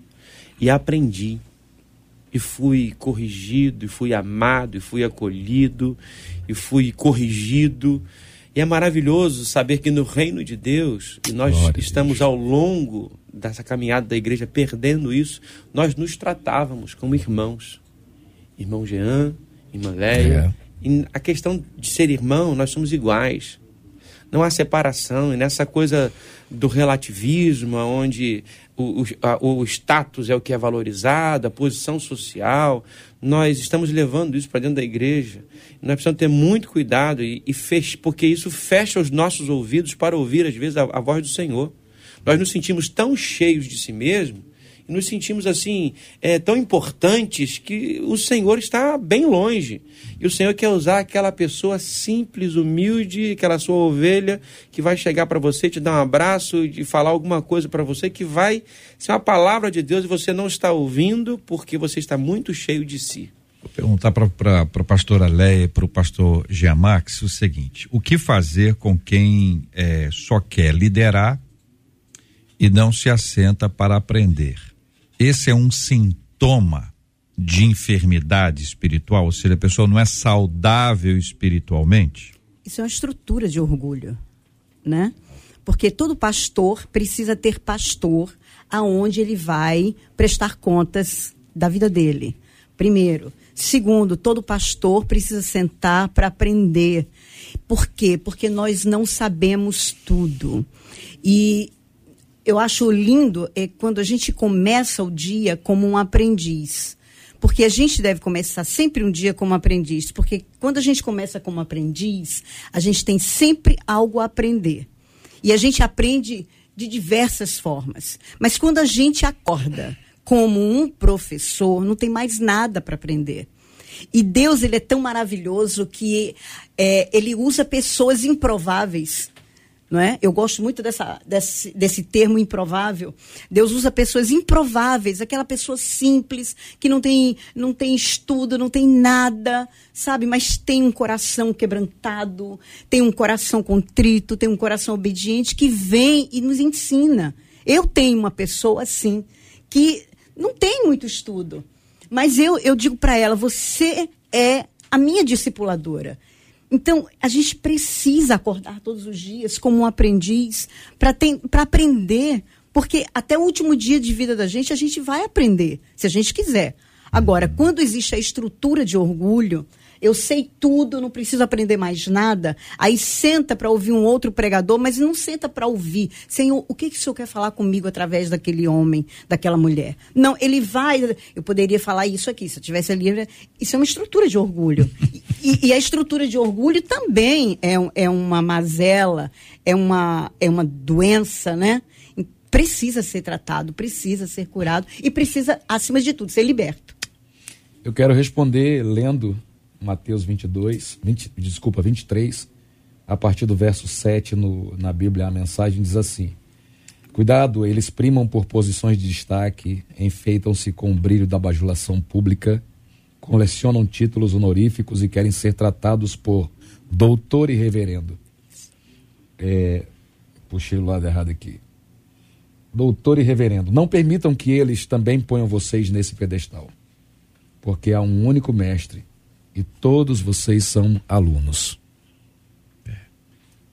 e aprendi, e fui corrigido, e fui amado, e fui acolhido, e fui corrigido, e é maravilhoso saber que no reino de Deus, e nós Glória estamos ao longo dessa caminhada da igreja perdendo isso, nós nos tratávamos como irmãos. Irmão Jean, irmã Leia. É. E a questão de ser irmão, nós somos iguais. Não há separação, e nessa coisa do relativismo, onde o, o, a, o status é o que é valorizado, a posição social, nós estamos levando isso para dentro da igreja. Nós precisamos ter muito cuidado e, e fech, porque isso fecha os nossos ouvidos para ouvir, às vezes, a, a voz do Senhor. Nós nos sentimos tão cheios de si mesmo e nos sentimos assim é, tão importantes que o Senhor está bem longe. E o Senhor quer usar aquela pessoa simples, humilde, aquela sua ovelha que vai chegar para você, te dar um abraço e falar alguma coisa para você que vai ser uma palavra de Deus e você não está ouvindo porque você está muito cheio de si. Vou perguntar para a pastora Leia e para o pastor Giamax o seguinte: o que fazer com quem é, só quer liderar e não se assenta para aprender? Esse é um sintoma de enfermidade espiritual, ou seja, a pessoa não é saudável espiritualmente? Isso é uma estrutura de orgulho, né? Porque todo pastor precisa ter pastor aonde ele vai prestar contas da vida dele. Primeiro, Segundo, todo pastor precisa sentar para aprender. Por quê? Porque nós não sabemos tudo. E eu acho lindo é quando a gente começa o dia como um aprendiz. Porque a gente deve começar sempre um dia como aprendiz. Porque quando a gente começa como aprendiz, a gente tem sempre algo a aprender. E a gente aprende de diversas formas. Mas quando a gente acorda como um professor, não tem mais nada para aprender. E Deus, ele é tão maravilhoso que é, ele usa pessoas improváveis. Não é? Eu gosto muito dessa, desse, desse termo improvável. Deus usa pessoas improváveis, aquela pessoa simples, que não tem, não tem estudo, não tem nada, sabe? Mas tem um coração quebrantado, tem um coração contrito, tem um coração obediente, que vem e nos ensina. Eu tenho uma pessoa assim, que não tem muito estudo. Mas eu, eu digo para ela: você é a minha discipuladora. Então, a gente precisa acordar todos os dias como um aprendiz para aprender, porque até o último dia de vida da gente, a gente vai aprender, se a gente quiser. Agora, quando existe a estrutura de orgulho, eu sei tudo, não preciso aprender mais nada. Aí senta para ouvir um outro pregador, mas não senta para ouvir. Senhor, o que, que o senhor quer falar comigo através daquele homem, daquela mulher? Não, ele vai. Eu poderia falar isso aqui, se eu tivesse ali. Isso é uma estrutura de orgulho. E, e a estrutura de orgulho também é, é uma mazela, é uma, é uma doença, né? Precisa ser tratado, precisa ser curado e precisa, acima de tudo, ser liberto. Eu quero responder lendo Mateus 22, 20, desculpa, 23, a partir do verso 7 no, na Bíblia, a mensagem diz assim: Cuidado, eles primam por posições de destaque, enfeitam-se com o brilho da bajulação pública, colecionam títulos honoríficos e querem ser tratados por doutor e reverendo. É, puxei o lado errado aqui. Doutor e reverendo, não permitam que eles também ponham vocês nesse pedestal, porque há um único mestre e todos vocês são alunos.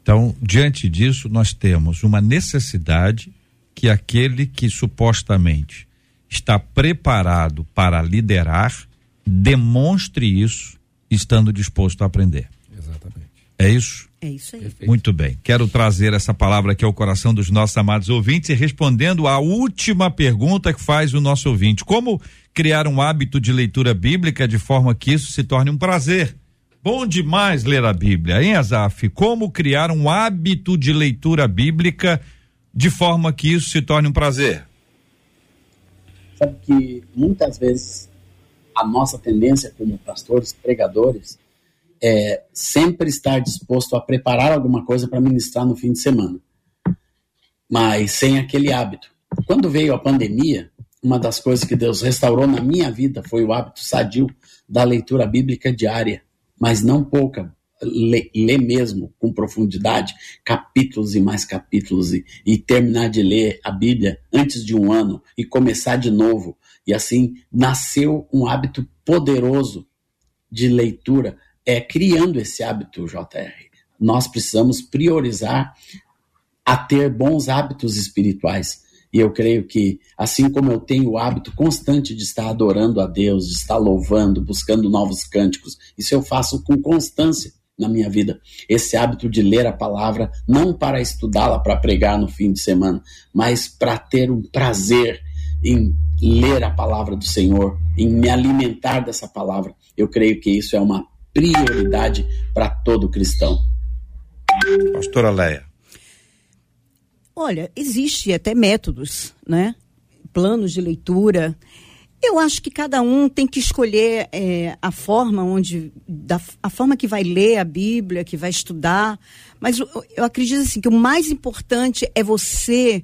Então, diante disso, nós temos uma necessidade que aquele que supostamente está preparado para liderar demonstre isso estando disposto a aprender. Exatamente. É isso? É isso aí. Perfeito. Muito bem. Quero trazer essa palavra aqui ao coração dos nossos amados ouvintes e respondendo à última pergunta que faz o nosso ouvinte. Como criar um hábito de leitura bíblica de forma que isso se torne um prazer. Bom demais ler a Bíblia, hein, Azaf? Como criar um hábito de leitura bíblica de forma que isso se torne um prazer? Sabe que muitas vezes a nossa tendência como pastores, pregadores, é sempre estar disposto a preparar alguma coisa para ministrar no fim de semana, mas sem aquele hábito. Quando veio a pandemia, uma das coisas que Deus restaurou na minha vida foi o hábito sadio da leitura bíblica diária, mas não pouca, ler, mesmo com profundidade, capítulos e mais capítulos, e, e terminar de ler a Bíblia antes de um ano e começar de novo. E assim nasceu um hábito poderoso de leitura, é criando esse hábito, JR. Nós precisamos priorizar a ter bons hábitos espirituais. E eu creio que, assim como eu tenho o hábito constante de estar adorando a Deus, de estar louvando, buscando novos cânticos, isso eu faço com constância na minha vida. Esse hábito de ler a palavra, não para estudá-la para pregar no fim de semana, mas para ter um prazer em ler a palavra do Senhor, em me alimentar dessa palavra. Eu creio que isso é uma prioridade para todo cristão. Pastora Leia. Olha, existe até métodos, né? Planos de leitura. Eu acho que cada um tem que escolher é, a forma onde, da, a forma que vai ler a Bíblia, que vai estudar. Mas eu, eu acredito assim que o mais importante é você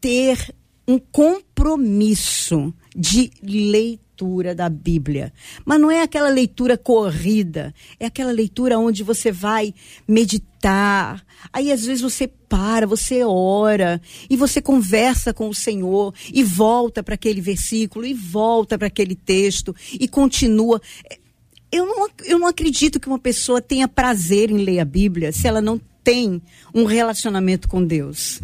ter um compromisso de leitura leitura da Bíblia. Mas não é aquela leitura corrida, é aquela leitura onde você vai meditar. Aí às vezes você para, você ora e você conversa com o Senhor e volta para aquele versículo e volta para aquele texto e continua. Eu não, eu não acredito que uma pessoa tenha prazer em ler a Bíblia se ela não tem um relacionamento com Deus.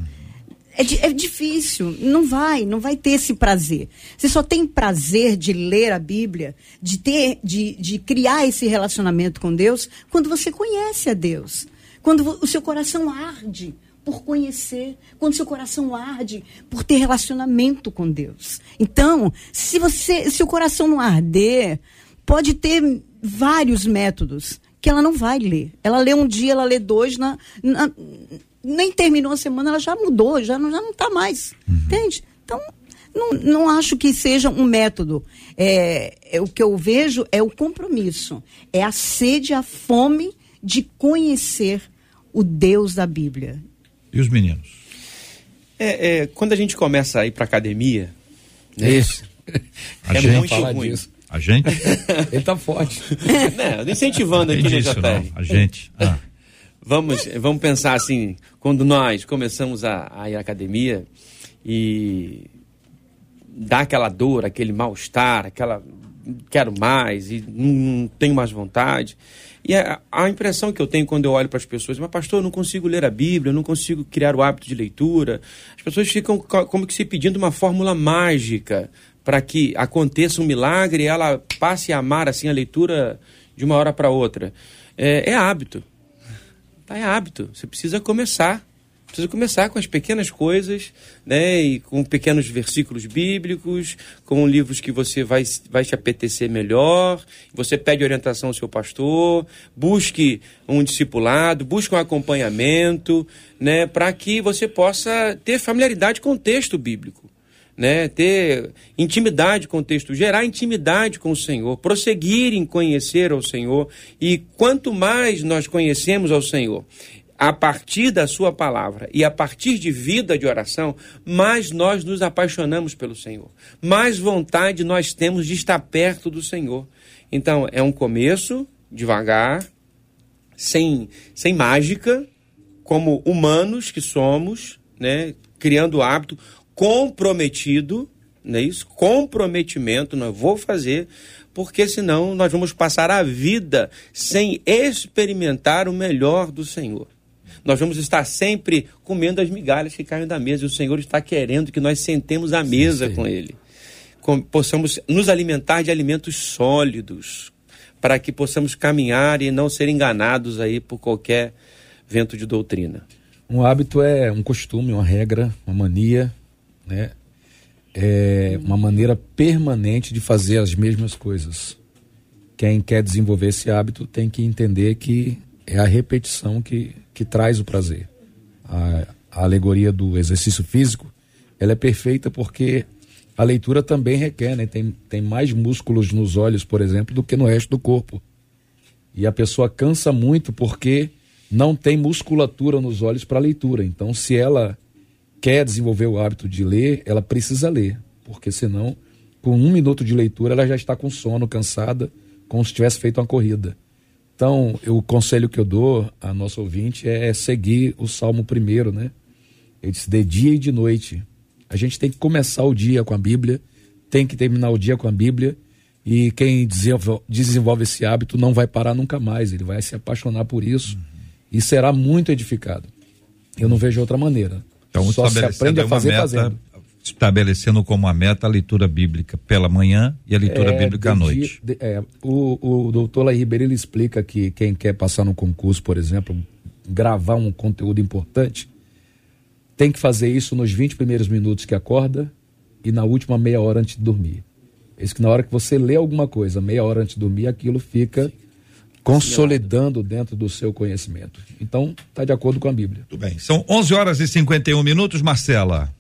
É, é, difícil, não vai, não vai ter esse prazer. Você só tem prazer de ler a Bíblia, de ter, de, de criar esse relacionamento com Deus, quando você conhece a Deus, quando o seu coração arde por conhecer, quando seu coração arde por ter relacionamento com Deus. Então, se você, se o coração não arder, pode ter vários métodos que ela não vai ler. Ela lê um dia, ela lê dois na, na nem terminou a semana, ela já mudou, já não, já não tá mais. Uhum. Entende? Então, não, não acho que seja um método. É, é, o que eu vejo é o compromisso, é a sede, a fome de conhecer o Deus da Bíblia. E os meninos? É, é quando a gente começa a ir para academia, né, isso. é gente, muito ruim. Disso. A gente? Ele tá forte. Não, incentivando aqui no. A gente. Ah. Vamos, vamos pensar assim, quando nós começamos a, a ir à academia e dá aquela dor, aquele mal-estar, aquela quero mais e não, não tenho mais vontade. E a, a, impressão que eu tenho quando eu olho para as pessoas, mas pastor, eu não consigo ler a Bíblia, eu não consigo criar o hábito de leitura. As pessoas ficam como que se pedindo uma fórmula mágica para que aconteça um milagre e ela passe a amar assim a leitura de uma hora para outra. É, é hábito. Tá, é hábito. Você precisa começar. Precisa começar com as pequenas coisas, né? E com pequenos versículos bíblicos, com livros que você vai, vai te apetecer melhor. Você pede orientação ao seu pastor, busque um discipulado, busque um acompanhamento, né? Para que você possa ter familiaridade com o texto bíblico né, ter intimidade com o texto, gerar intimidade com o Senhor, prosseguir em conhecer ao Senhor. E quanto mais nós conhecemos ao Senhor, a partir da Sua palavra e a partir de vida de oração, mais nós nos apaixonamos pelo Senhor, mais vontade nós temos de estar perto do Senhor. Então, é um começo, devagar, sem, sem mágica, como humanos que somos, né, criando hábito, comprometido, não é isso? Comprometimento, não vou fazer, porque senão nós vamos passar a vida sem experimentar o melhor do Senhor. Nós vamos estar sempre comendo as migalhas que caem da mesa, e o Senhor está querendo que nós sentemos à mesa sim, sim. com Ele. Com, possamos nos alimentar de alimentos sólidos, para que possamos caminhar e não ser enganados aí por qualquer vento de doutrina. Um hábito é um costume, uma regra, uma mania, né? É uma maneira permanente de fazer as mesmas coisas. Quem quer desenvolver esse hábito tem que entender que é a repetição que, que traz o prazer. A, a alegoria do exercício físico, ela é perfeita porque a leitura também requer, né? Tem, tem mais músculos nos olhos, por exemplo, do que no resto do corpo. E a pessoa cansa muito porque não tem musculatura nos olhos para leitura. Então, se ela quer desenvolver o hábito de ler, ela precisa ler, porque senão, com um minuto de leitura, ela já está com sono, cansada, como se tivesse feito uma corrida. Então, eu, o conselho que eu dou a nosso ouvinte é seguir o Salmo primeiro, né? Ele diz, de dia e de noite. A gente tem que começar o dia com a Bíblia, tem que terminar o dia com a Bíblia, e quem desenvolve esse hábito não vai parar nunca mais, ele vai se apaixonar por isso uhum. e será muito edificado. Eu não vejo outra maneira. Então, Só se aprende a fazer meta, fazendo. Estabelecendo como a meta a leitura bíblica pela manhã e a leitura é, bíblica à noite. De, é, o, o doutor Lai Ribeiro ele explica que quem quer passar no concurso, por exemplo, gravar um conteúdo importante, tem que fazer isso nos 20 primeiros minutos que acorda e na última meia hora antes de dormir. Isso que na hora que você lê alguma coisa, meia hora antes de dormir, aquilo fica consolidando dentro do seu conhecimento. Então, está de acordo com a Bíblia. Tudo bem. São 11 horas e 51 minutos, Marcela.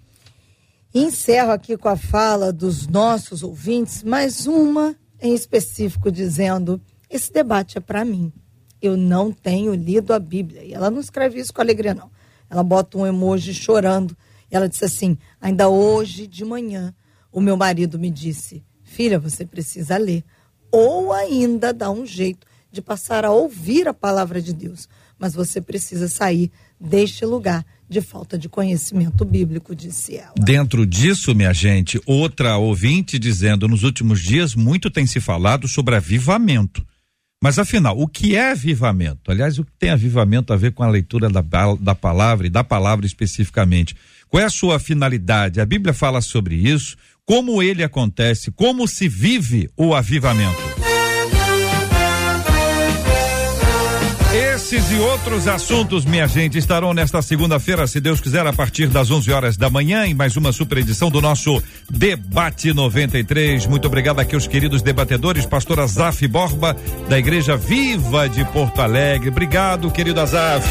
Encerro aqui com a fala dos nossos ouvintes, mais uma em específico dizendo: esse debate é para mim. Eu não tenho lido a Bíblia. E ela não escreve isso com alegria, não. Ela bota um emoji chorando. E ela disse assim: ainda hoje de manhã, o meu marido me disse: filha, você precisa ler. Ou ainda dá um jeito de passar a ouvir a palavra de Deus. Mas você precisa sair deste lugar de falta de conhecimento bíblico, disse ela. Dentro disso, minha gente, outra ouvinte dizendo: nos últimos dias muito tem se falado sobre avivamento. Mas afinal, o que é avivamento? Aliás, o que tem avivamento a ver com a leitura da, da palavra e da palavra especificamente? Qual é a sua finalidade? A Bíblia fala sobre isso, como ele acontece, como se vive o avivamento. Esses e outros assuntos, minha gente, estarão nesta segunda-feira, se Deus quiser, a partir das 11 horas da manhã, em mais uma super edição do nosso Debate 93. Muito obrigado aqui aos queridos debatedores, pastor Azaf Borba, da Igreja Viva de Porto Alegre. Obrigado, querido Azaf.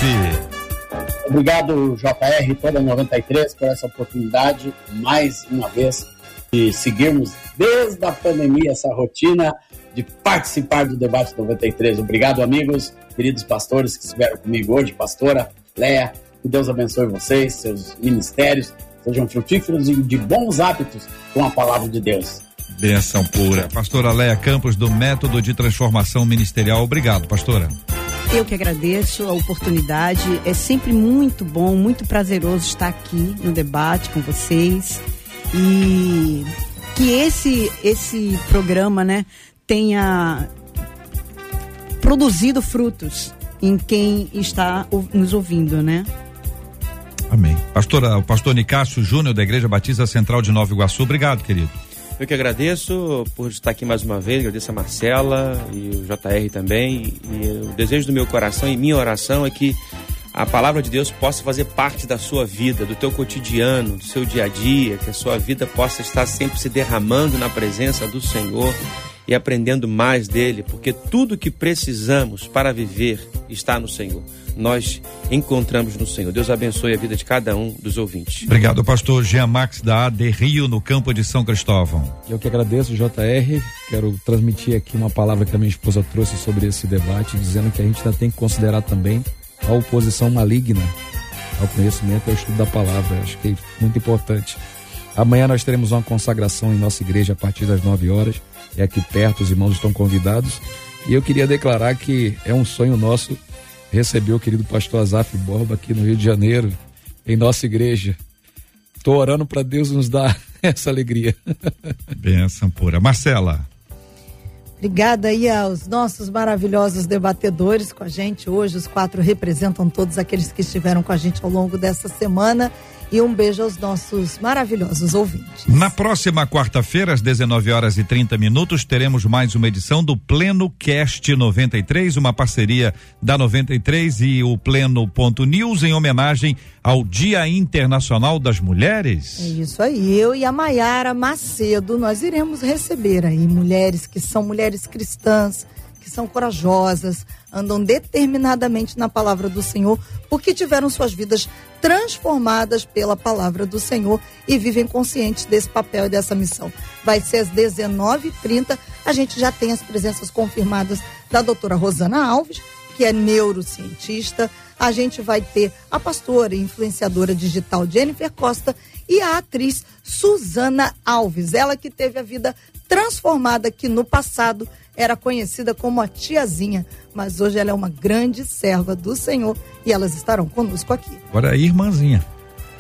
Obrigado, JR, toda 93, por essa oportunidade, mais uma vez, de seguirmos desde a pandemia essa rotina de participar do debate 93. Obrigado, amigos, queridos pastores que estiveram comigo hoje, pastora Leia, que Deus abençoe vocês, seus ministérios, sejam frutíferos e de bons hábitos com a palavra de Deus. Benção pura. Pastora Leia Campos, do Método de Transformação Ministerial. Obrigado, pastora. Eu que agradeço a oportunidade. É sempre muito bom, muito prazeroso estar aqui no debate com vocês. E que esse esse programa, né, tenha produzido frutos em quem está nos ouvindo, né? Amém. Pastora, o pastor Nicásio Júnior da Igreja Batista Central de Nova Iguaçu, obrigado, querido. Eu que agradeço por estar aqui mais uma vez, agradeço a Marcela e o JR também. E o desejo do meu coração e minha oração é que a palavra de Deus possa fazer parte da sua vida, do teu cotidiano, do seu dia a dia, que a sua vida possa estar sempre se derramando na presença do Senhor e aprendendo mais dele, porque tudo que precisamos para viver está no Senhor. Nós encontramos no Senhor. Deus abençoe a vida de cada um dos ouvintes. Obrigado, pastor Jean Max da AD Rio, no campo de São Cristóvão. Eu que agradeço, JR. Quero transmitir aqui uma palavra que a minha esposa trouxe sobre esse debate, dizendo que a gente ainda tem que considerar também a oposição maligna ao conhecimento e ao estudo da palavra. Acho que é muito importante. Amanhã nós teremos uma consagração em nossa igreja a partir das 9 horas é aqui perto, os irmãos estão convidados. E eu queria declarar que é um sonho nosso receber o querido pastor Azaf Borba aqui no Rio de Janeiro, em nossa igreja. Estou orando para Deus nos dar essa alegria. Benção pura. Marcela. Obrigada aí aos nossos maravilhosos debatedores com a gente hoje. Os quatro representam todos aqueles que estiveram com a gente ao longo dessa semana e um beijo aos nossos maravilhosos ouvintes. Na próxima quarta-feira, às 19 horas e 30 minutos, teremos mais uma edição do Pleno Cast 93, uma parceria da 93 e o Pleno Ponto News em homenagem ao Dia Internacional das Mulheres. É isso aí. Eu e a Maiara Macedo, nós iremos receber aí mulheres que são mulheres cristãs, que são corajosas, andam determinadamente na palavra do Senhor, porque tiveram suas vidas transformadas pela palavra do Senhor e vivem conscientes desse papel e dessa missão. Vai ser às 19h30 A gente já tem as presenças confirmadas da doutora Rosana Alves, que é neurocientista. A gente vai ter a pastora e influenciadora digital Jennifer Costa e a atriz Suzana Alves, ela que teve a vida transformada que no passado era conhecida como a tiazinha, mas hoje ela é uma grande serva do Senhor e elas estarão conosco aqui. Agora a irmãzinha.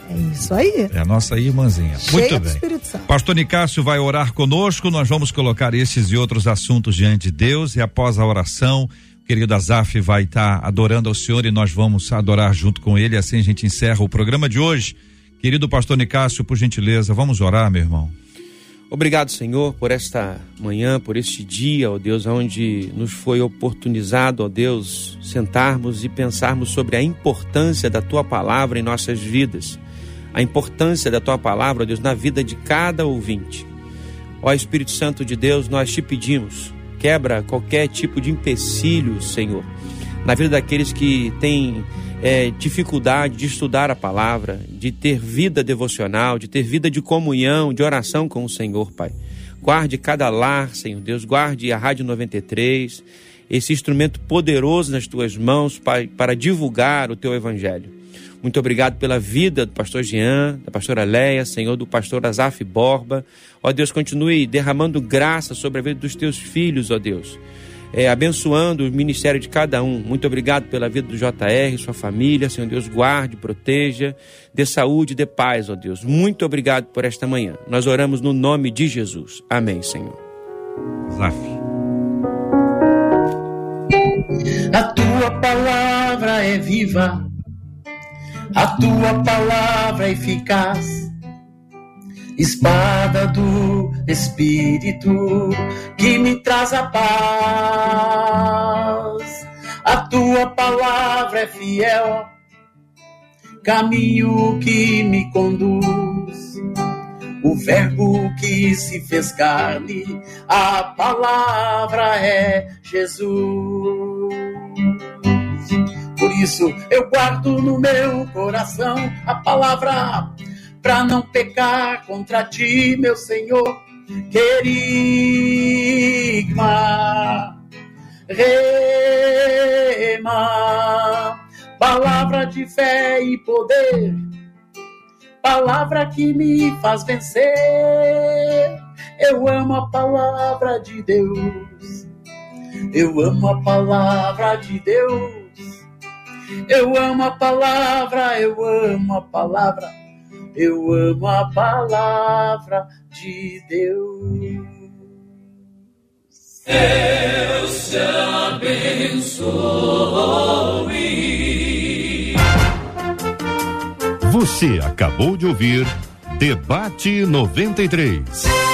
É isso aí. É a nossa irmãzinha. Cheia Muito bem. Espírito Santo. Pastor Nicásio vai orar conosco, nós vamos colocar esses e outros assuntos diante de Deus e após a oração, o querido Azaf vai estar adorando ao Senhor e nós vamos adorar junto com ele, assim a gente encerra o programa de hoje. Querido pastor Nicásio, por gentileza, vamos orar, meu irmão. Obrigado, Senhor, por esta manhã, por este dia, ó Deus, onde nos foi oportunizado, ó Deus, sentarmos e pensarmos sobre a importância da tua palavra em nossas vidas. A importância da tua palavra, ó Deus, na vida de cada ouvinte. Ó Espírito Santo de Deus, nós te pedimos, quebra qualquer tipo de empecilho, Senhor, na vida daqueles que têm é, dificuldade de estudar a palavra, de ter vida devocional, de ter vida de comunhão, de oração com o Senhor, Pai. Guarde cada lar, Senhor Deus, guarde a Rádio 93, esse instrumento poderoso nas tuas mãos, Pai, para divulgar o teu evangelho. Muito obrigado pela vida do pastor Jean, da pastora Leia, Senhor, do pastor Azaf Borba. Ó Deus, continue derramando graça sobre a vida dos teus filhos, ó Deus é, abençoando o ministério de cada um. Muito obrigado pela vida do JR, sua família. Senhor Deus, guarde, proteja, dê saúde, dê paz, ó Deus. Muito obrigado por esta manhã. Nós oramos no nome de Jesus. Amém, Senhor. Zaf. A tua palavra é viva, a tua palavra é eficaz, espada do Espírito que me traz a paz. A tua palavra é fiel, caminho que me conduz. O Verbo que se fez carne, a palavra é Jesus. Por isso eu guardo no meu coração a palavra para não pecar contra ti, meu Senhor. Querigma, rema, palavra de fé e poder palavra que me faz vencer. Eu amo a palavra de Deus. Eu amo a palavra de Deus. Eu amo a palavra, eu amo a palavra. Eu amo a palavra de Deus. Deus te abençoe. Você acabou de ouvir Debate 93.